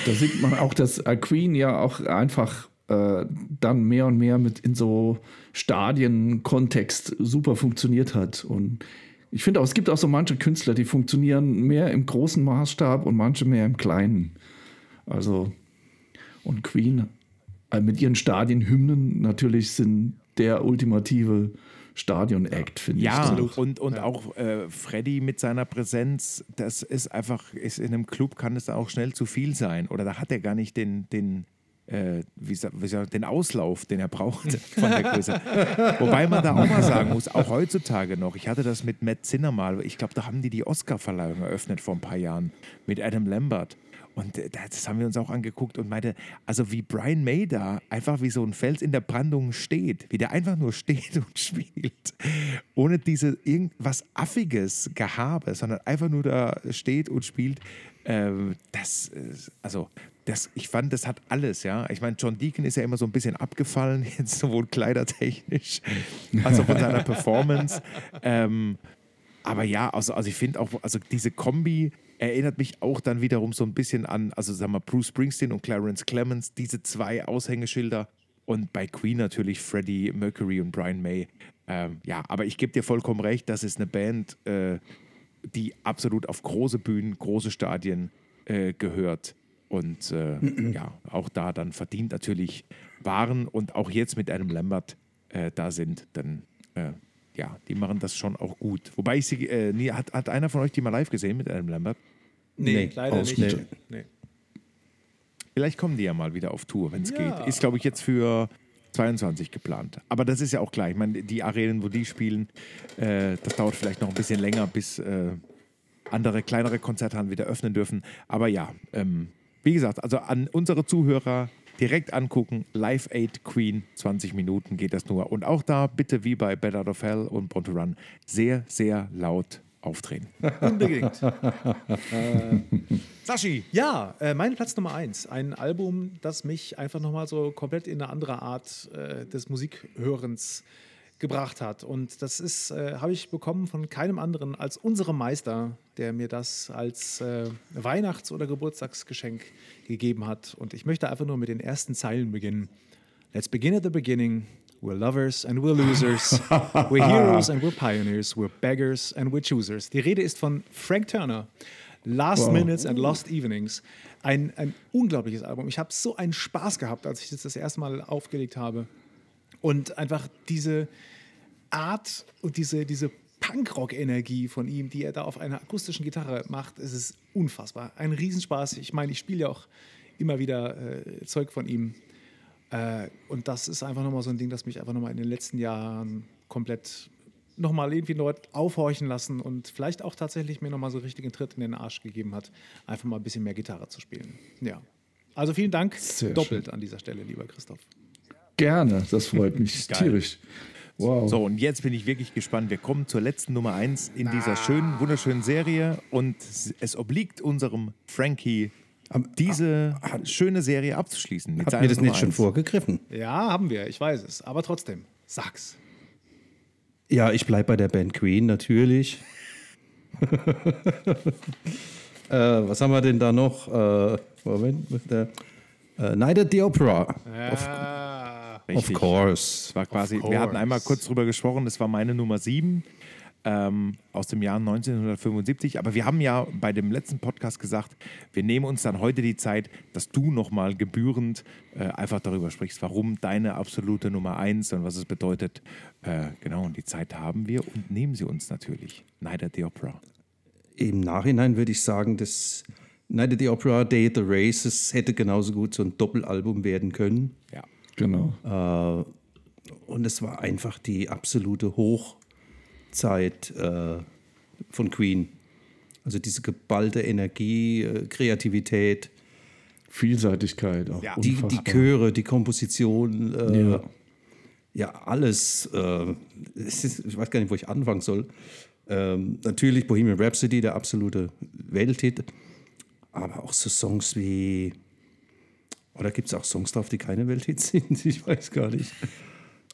da sieht man auch, dass Queen ja auch einfach äh, dann mehr und mehr mit in so Stadienkontext super funktioniert hat. Und ich finde auch, es gibt auch so manche Künstler, die funktionieren mehr im großen Maßstab und manche mehr im kleinen. Also, und Queen äh, mit ihren Stadienhymnen natürlich sind der ultimative Stadion-Act, finde Ja, ich. und, und auch äh, Freddy mit seiner Präsenz, das ist einfach, ist in einem Club kann es dann auch schnell zu viel sein. Oder da hat er gar nicht den, den, äh, wie wie sa- den Auslauf, den er braucht von der Größe. Wobei man da auch mal sagen muss, auch heutzutage noch, ich hatte das mit Matt Zinner mal, ich glaube, da haben die die Oscar-Verleihung eröffnet vor ein paar Jahren mit Adam Lambert. Und äh, das haben wir uns auch angeguckt und meinte, also wie Brian May da einfach wie so ein Fels in der Brandung steht, wie der einfach nur steht und spielt, ohne diese irgendwas Affiges Gehabe, sondern einfach nur da steht und spielt. Ähm, das, ist- also, das, ich fand, das hat alles, ja. Ich meine, John Deacon ist ja immer so ein bisschen abgefallen, jetzt sowohl kleidertechnisch als auch von seiner Performance. Ähm, aber ja, also, also ich finde auch, also diese Kombi erinnert mich auch dann wiederum so ein bisschen an, also sagen wir Bruce Springsteen und Clarence Clemens, diese zwei Aushängeschilder und bei Queen natürlich Freddie Mercury und Brian May. Ähm, ja, aber ich gebe dir vollkommen recht, das ist eine Band, äh, die absolut auf große Bühnen, große Stadien äh, gehört. Und äh, ja, auch da dann verdient natürlich waren und auch jetzt mit einem Lambert äh, da sind, dann äh, ja, die machen das schon auch gut. Wobei ich sie, äh, nie, hat, hat einer von euch die mal live gesehen mit einem Lambert? Nee, Nee, leider nicht. nee. Nee. Vielleicht kommen die ja mal wieder auf Tour, wenn es Ja. geht. Ist, glaube ich, jetzt für 22 geplant. Aber das ist ja auch klar. Ich meine, die Arenen, wo die spielen, äh, das dauert vielleicht noch ein bisschen länger, bis äh, andere, kleinere Konzerthallen wieder öffnen dürfen. Aber ja, ähm, wie gesagt, also an unsere Zuhörer direkt angucken. Live Aid Queen, 20 Minuten geht das nur. Und auch da bitte wie bei Bad Out of Hell und Born to Run sehr, sehr laut aufdrehen. Unbedingt. Sashi! Ja, äh, mein Platz Nummer eins. Ein Album, das mich einfach nochmal so komplett in eine andere Art äh, des Musikhörens gebracht hat. Und das ist, äh, habe ich bekommen von keinem anderen als unserem Meister, der mir das als äh, Weihnachts- oder Geburtstagsgeschenk gegeben hat. Und ich möchte einfach nur mit den ersten Zeilen beginnen. Let's begin at the beginning. We're lovers and we're losers. We're heroes and we're pioneers. We're beggars and we're choosers. Die Rede ist von Frank Turner. Last Minutes and Lost Evenings. Ein, ein unglaubliches Album. Ich habe so einen Spaß gehabt, als ich das das erste Mal aufgelegt habe. Und einfach diese Art und diese, diese Punkrock-Energie von ihm, die er da auf einer akustischen Gitarre macht, es ist unfassbar. Ein Riesenspaß. Ich meine, ich spiele ja auch immer wieder äh, Zeug von ihm. Äh, und das ist einfach nochmal so ein Ding, das mich einfach nochmal in den letzten Jahren komplett nochmal irgendwie neu aufhorchen lassen und vielleicht auch tatsächlich mir nochmal so einen Tritt in den Arsch gegeben hat, einfach mal ein bisschen mehr Gitarre zu spielen. Ja. Also vielen Dank Sehr doppelt an dieser Stelle, lieber Christoph. Gerne, das freut mich tierisch. Wow. So, und jetzt bin ich wirklich gespannt. Wir kommen zur letzten Nummer 1 in dieser schönen, wunderschönen Serie. Und es obliegt unserem Frankie, diese schöne Serie abzuschließen. seiner mir das Nummer nicht schon eins. vorgegriffen? Ja, haben wir, ich weiß es. Aber trotzdem, sag's. Ja, ich bleibe bei der Band Queen natürlich. äh, was haben wir denn da noch? Äh, Moment, mit der äh, Night at the Opera. Ja. Of Richtig. course. Das war quasi, wir hatten einmal kurz drüber gesprochen, das war meine Nummer 7 ähm, aus dem Jahr 1975. Aber wir haben ja bei dem letzten Podcast gesagt, wir nehmen uns dann heute die Zeit, dass du nochmal gebührend äh, einfach darüber sprichst, warum deine absolute Nummer 1 und was es bedeutet. Äh, genau, und die Zeit haben wir und nehmen sie uns natürlich. Night at the Opera. Im Nachhinein würde ich sagen, dass Night at the Opera, Day at the Races hätte genauso gut so ein Doppelalbum werden können. Ja. Genau. Und es war einfach die absolute Hochzeit äh, von Queen. Also diese geballte Energie, äh, Kreativität, Vielseitigkeit auch. Ja. die, die. Chöre, die Komposition, äh, Ja. ja. alles. Äh, ist, ich weiß gar nicht, wo ich anfangen soll. Ähm, natürlich Bohemian Rhapsody, der absolute Welthit. Aber auch so Songs wie. Oder gibt es auch Songs drauf, die keine Welthits sind? Ich weiß gar nicht.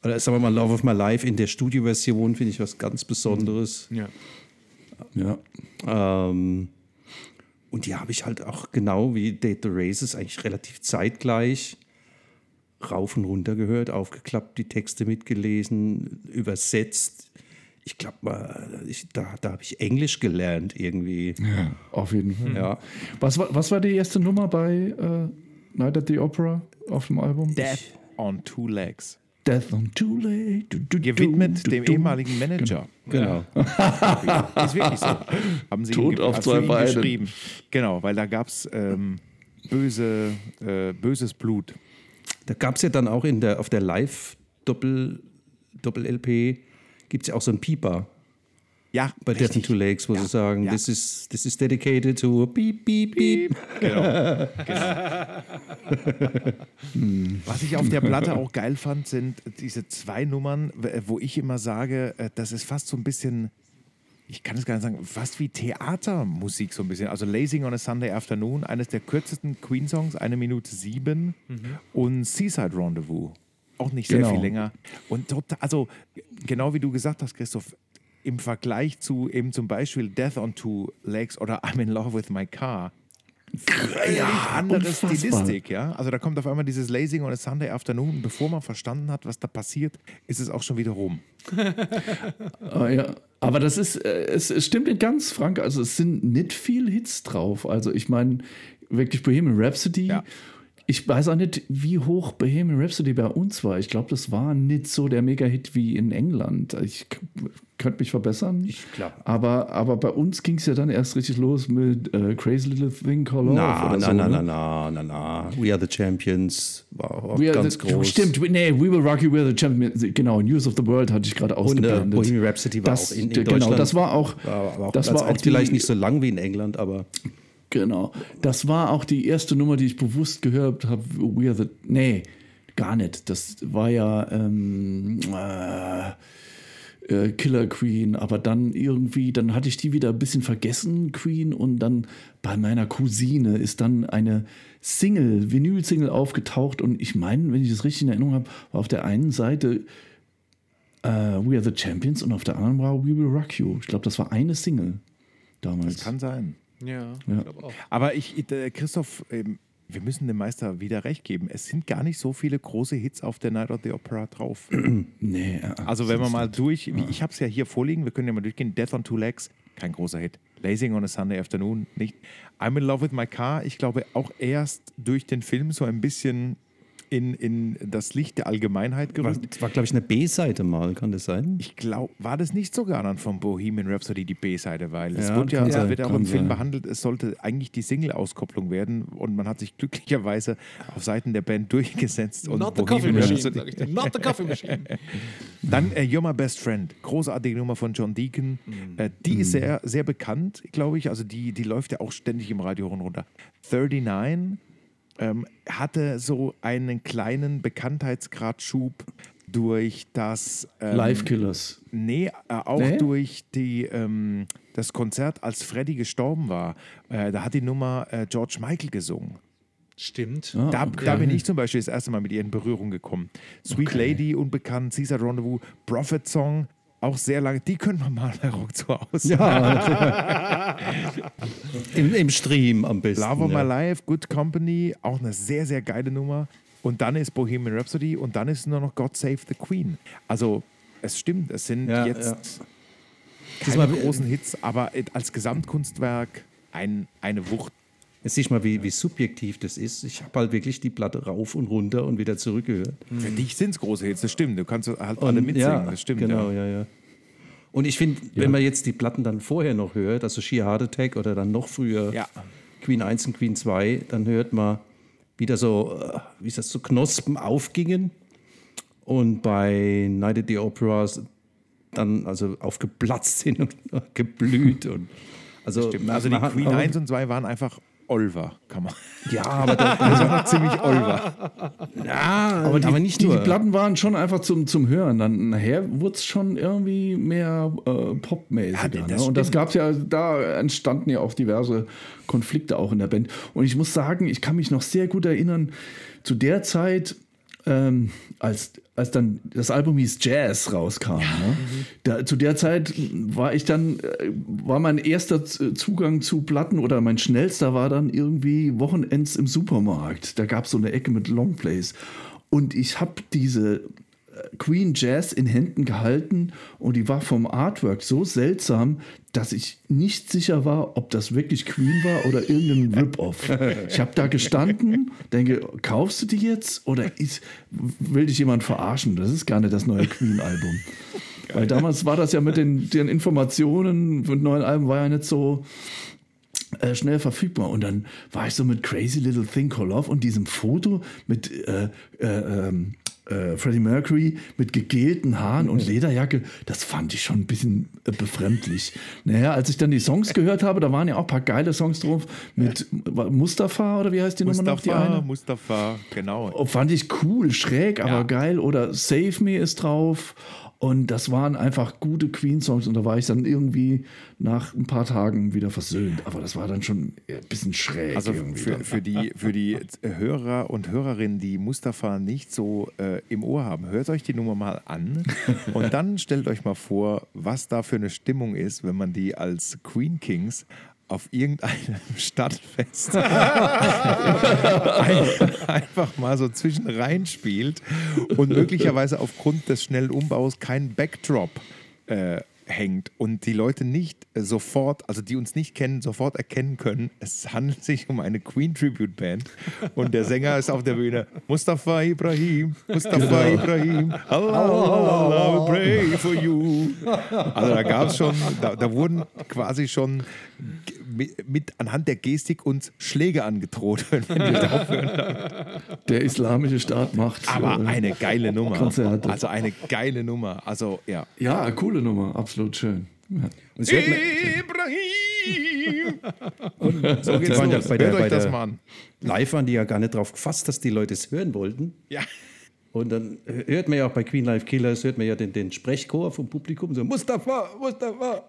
Oder sagen wir mal Love of My Life in der Studioversion finde ich was ganz Besonderes. Ja. Ja. Ähm, und die habe ich halt auch genau wie Date the Races eigentlich relativ zeitgleich rauf und runter gehört, aufgeklappt, die Texte mitgelesen, übersetzt. Ich glaube mal, ich, da, da habe ich Englisch gelernt irgendwie. ja, auf jeden Fall. Ja. Was, war, was war die erste Nummer bei äh, Night at the Opera auf dem Album? Death on Two Legs. Death on. Du, du, Gewidmet du, dem du. ehemaligen Manager. Genau. Ist wirklich so. Haben sie Tod ge- auf zwei Beinen. geschrieben. Genau, weil da gab es ähm, böse, äh, böses Blut. Da gab es ja dann auch in der, auf der Live-Doppel- Doppel-LP gibt es ja auch so ein Pieper Ja, bei Death in Two Lakes, wo Ja. sie sagen, Ja. this, is, this is dedicated to beep, beep, beep. Genau. Was ich auf der Platte auch geil fand, sind diese zwei Nummern, wo ich immer sage, äh, das ist fast so ein bisschen, ich kann es gar nicht sagen, fast wie Theatermusik so ein bisschen. Also Lazing on a Sunday Afternoon, eines der kürzesten Queen-Songs, eine Minute sieben und Seaside Rendezvous, auch nicht sehr Genau. viel länger. Und total, also genau wie du gesagt hast, Christoph, im Vergleich zu eben zum Beispiel Death on Two Legs oder I'm in Love with My Car, völlig andere unfassbar. Stilistik, ja. Also da kommt auf einmal dieses Lazing on a Sunday Afternoon. Und bevor man verstanden hat, was da passiert, ist es auch schon wieder rum. Ah, ja. Aber das ist, äh, es, es stimmt nicht ganz, Frank. Also es sind nicht viel Hits drauf. Also ich meine, wirklich Bohemian Rhapsody. Ja. Ich weiß auch nicht, wie hoch Bohemian Rhapsody bei uns war. Ich glaube, das war nicht so der Mega-Hit wie in England. Ich könnte mich verbessern. Ich glaub. Aber, aber bei uns ging es ja dann erst richtig los mit äh, Crazy Little Thing Called Love. Na, oder na, so, na, ne? na, na, na, na. We are the Champions war auch We are ganz the, groß. Stimmt, we- nee, We Will Rock You, We Are the Champions. Genau, News of the World hatte ich gerade Und äh, ausgeblendet. Bohemian Rhapsody war das, auch in, in genau, Deutschland. das war auch, war, auch das war auch eins, vielleicht die- nicht so lang wie in England, aber Genau. Das war auch die erste Nummer, die ich bewusst gehört habe. We are the. Nee, gar nicht. Das war ja ähm, äh, äh, Killer Queen, aber dann irgendwie, dann hatte ich die wieder ein bisschen vergessen, Queen, und dann bei meiner Cousine ist dann eine Single, Vinyl-Single aufgetaucht und ich meine, wenn ich das richtig in Erinnerung habe, war auf der einen Seite äh, We Are the Champions und auf der anderen war We Will Rock You. Ich glaube, das war eine Single damals. Das kann sein. Ja, Ja. ich glaube auch. Aber ich, äh, Christoph, ähm, wir müssen dem Meister wieder recht geben. Es sind gar nicht so viele große Hits auf der Night of the Opera drauf. Nee, äh, Also wenn wir mal durch, wie, ich habe es ja hier vorliegen, wir können ja mal durchgehen. Death on Two Legs, kein großer Hit. Lazing on a Sunday Afternoon, nicht. I'm in Love with My Car, ich glaube auch erst durch den Film so ein bisschen in, in das Licht der Allgemeinheit war, gerückt. das war, glaube ich, eine B-Seite mal, kann das sein? Ich glaube, war das nicht sogar dann von Bohemian Rhapsody die B-Seite, weil es Ja, wurde ja, es sein, wird auch im Film sein. behandelt, es sollte eigentlich die Single-Auskopplung werden und man hat sich glücklicherweise auf Seiten der Band durchgesetzt und Not the coffee Bohemian machine, Rhapsody sag ich dir. Not the coffee machine. Dann äh, You're My Best Friend, großartige Nummer von John Deacon. Äh, die ist sehr, sehr bekannt, glaube ich. Also die, die läuft ja auch ständig im Radio runter. 39 ähm, hatte so einen kleinen Bekanntheitsgradschub durch das ähm, Live Killers. Nee, äh, auch Nee? durch die, ähm, das Konzert, als Freddy gestorben war. Äh, da hat die Nummer äh, George Michael gesungen. Stimmt. Ah, Da, okay. da bin ich zum Beispiel das erste Mal mit ihr in Berührung gekommen. Sweet Lady, unbekannt, Caesar Rendezvous, Prophet Song, auch sehr lange. Die können wir mal bei Rock zu Hause. Im, Im Stream am besten. Love of ja. My Life, Good Company, auch eine sehr, sehr geile Nummer. Und dann ist Bohemian Rhapsody und dann ist nur noch God Save the Queen. Also, es stimmt, es sind Ja, jetzt Das keine war- großen Hits, aber als Gesamtkunstwerk ein, eine Wucht. Jetzt siehst du mal, wie, wie subjektiv das ist. Ich habe halt wirklich die Platte rauf und runter und wieder zurückgehört. Für dich sind es große Hits, das stimmt. Du kannst halt alle mitsingen, ja, das stimmt. Genau, ja. ja, ja. Und ich finde, wenn man jetzt die Platten dann vorher noch hört, also Sheer Heart Attack oder dann noch früher Ja. Queen 1 und Queen 2, dann hört man wieder so, äh, wie ist das, so Knospen aufgingen. Und bei Night at the Opera dann also aufgeplatzt sind und geblüht. Und also, Stimmt. Also die man Queen aber- 1 und 2 waren einfach Olver, kann man. Ja, aber, da, Das war noch ziemlich Olver. ja, Aber, die, aber nicht die, nur. die Platten waren schon einfach zum, zum Hören. Dann nachher wurde es schon irgendwie mehr äh, popmäßiger. Ja, das ne? Und das gab es ja, da entstanden ja auch diverse Konflikte auch in der Band. Und ich muss sagen, ich kann mich noch sehr gut erinnern, zu der Zeit, ähm, als, als dann das Album hieß Jazz rauskam. Ne? Da, zu der Zeit war ich dann, äh, war mein erster Z- Zugang zu Platten oder mein schnellster war dann irgendwie Wochenends im Supermarkt. Da gab es so eine Ecke mit Longplays. Und ich habe diese äh, Queen Jazz in Händen gehalten und die war vom Artwork so seltsam, dass ich nicht sicher war, ob das wirklich Queen war oder irgendein Rip-Off. Ich habe da gestanden, denke, kaufst du die jetzt oder ist, will dich jemand verarschen? Das ist gar nicht das neue Queen-Album. Weil damals war das ja mit den, den Informationen mit neuen Alben war ja nicht so äh, schnell verfügbar. Und dann war ich so mit Crazy Little Thing Called Love und diesem Foto mit äh, äh, ähm, äh, Freddie Mercury mit gegelten Haaren und Lederjacke. Das fand ich schon ein bisschen äh, befremdlich. Naja, als ich dann die Songs gehört habe, da waren ja auch ein paar geile Songs drauf mit Mustafa oder wie heißt die Nummer noch? Die Mustafa, eine? Mustafa, genau. Oh, fand ich cool, schräg, aber Ja. geil. Oder Save Me ist drauf. Und das waren einfach gute Queen-Songs. Und da war ich dann irgendwie nach ein paar Tagen wieder versöhnt. Aber das war dann schon ein bisschen schräg. Also irgendwie für, für, die, für die Hörer und Hörerinnen, die Mustafa nicht so äh, im Ohr haben, hört euch die Nummer mal an und dann stellt euch mal vor, was da für eine Stimmung ist, wenn man die als Queen Kings auf irgendeinem Stadtfest ein, einfach mal so zwischen rein spielt und möglicherweise aufgrund des schnellen Umbaus keinen Backdrop äh, hängt und die Leute nicht äh, sofort, also die uns nicht kennen, sofort erkennen können, es handelt sich um eine Queen Tribute Band und der Sänger ist auf der Bühne Mustafa Ibrahim, Mustafa Ibrahim, Allah, Allah, pray for you. Also da gab es schon, da, da wurden quasi schon mit, mit anhand der Gestik uns Schläge angedroht, wenn wir nicht aufhören. Der islamische Staat macht. Aber äh, eine geile Nummer. Konzerte. Also eine geile Nummer. Also ja. Ja, coole Nummer, absolut schön. Ja. Und es hört man- Ibrahim! so geht's ja los. bei der- Hört euch das mal an. live waren die ja gar nicht drauf gefasst, dass die Leute es hören wollten. Ja. Und dann hört man ja auch bei Queen Live Killers, hört man ja den, den Sprechchor vom Publikum so, Mustafa, Mustafa.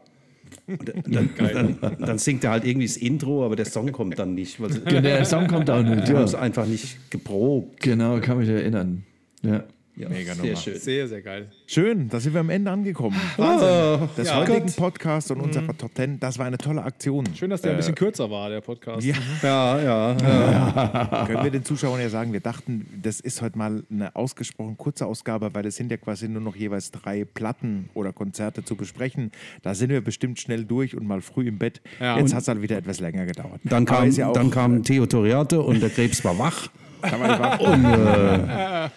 Und dann, dann, dann, dann singt er halt irgendwie das Intro, aber der Song kommt dann nicht. Weil Genau, Der Song kommt auch nicht. die haben Ja. es einfach nicht geprobt. Genau, kann mich erinnern. Ja. Ja, Mega sehr Nummer. schön. Sehr, sehr geil. Schön, da sind wir am Ende angekommen. Wahnsinn. Des Ja. heutigen Gott. Podcasts und unserer Top 10, das war eine tolle Aktion. Schön, dass der ein bisschen kürzer war, der Podcast. Ja, Ja, ja. können wir den Zuschauern ja sagen, wir dachten, das ist heute mal eine ausgesprochen kurze Ausgabe, weil es sind ja quasi nur noch jeweils drei Platten oder Konzerte zu besprechen. Da sind wir bestimmt schnell durch und mal früh im Bett. Ja. Jetzt hat es halt wieder etwas länger gedauert. Dann kam, ja dann kam Theo Toriate und der Krebs war wach. War ich wach. Und äh,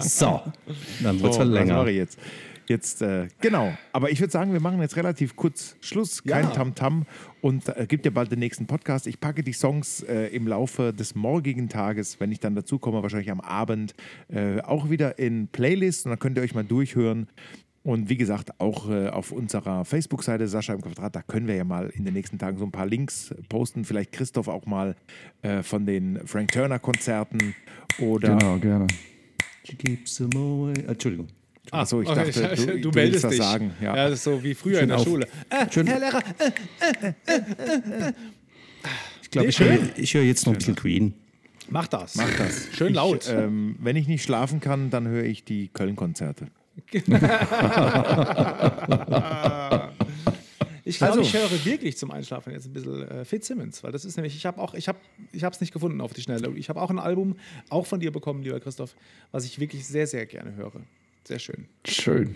so, dann wird es So, was länger. mache ich jetzt? Jetzt, äh, genau. Aber ich würde sagen, wir machen jetzt relativ kurz Schluss, kein Ja. Tamtam und äh, gibt ja bald den nächsten Podcast. Ich packe die Songs äh, im Laufe des morgigen Tages, wenn ich dann dazu komme, wahrscheinlich am Abend, äh, auch wieder in Playlists und dann könnt ihr euch mal durchhören. Und wie gesagt, auch äh, auf unserer Facebook-Seite Sascha im Quadrat, da können wir ja mal in den nächsten Tagen so ein paar Links posten. Vielleicht Christoph auch mal äh, von den Frank Turner-Konzerten oder Genau, gerne. Keeps them away. Entschuldigung. Achso, ich Okay, dachte, du, du du meldest willst das dich. sagen. Ja. Ja, das ist so wie früher in der auf. Schule. Äh, Schön. Herr Lehrer, äh, Ich glaube, Nee, ich höre schön. ich hör jetzt noch ein bisschen Queen. mach das. Mach das. Schön laut. Ich, ähm, wenn ich nicht schlafen kann, dann höre ich die Köln-Konzerte. Ich glaube, Also. ich höre wirklich zum Einschlafen jetzt ein bisschen äh, Fitzsimmons, weil das ist nämlich, ich habe auch, ich habe, ich habe es nicht gefunden auf die Schnelle. Ich habe auch ein Album, auch von dir bekommen, lieber Christoph, was ich wirklich sehr, sehr gerne höre. Sehr schön. Schön.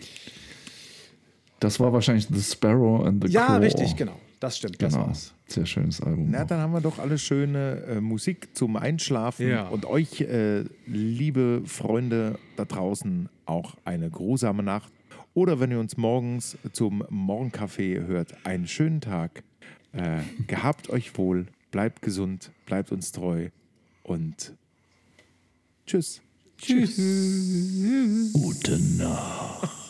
Das war wahrscheinlich The Sparrow and the Ja, Crow. richtig, genau. Das stimmt, das Genau. war's. Sehr schönes Album. Na, dann haben wir doch alle schöne äh, Musik zum Einschlafen Ja. und euch, äh, liebe Freunde da draußen, auch eine grusame Nacht. Oder wenn ihr uns morgens zum Morgenkaffee hört, einen schönen Tag. Äh, gehabt euch wohl, bleibt gesund, bleibt uns treu und tschüss. Gute Nacht.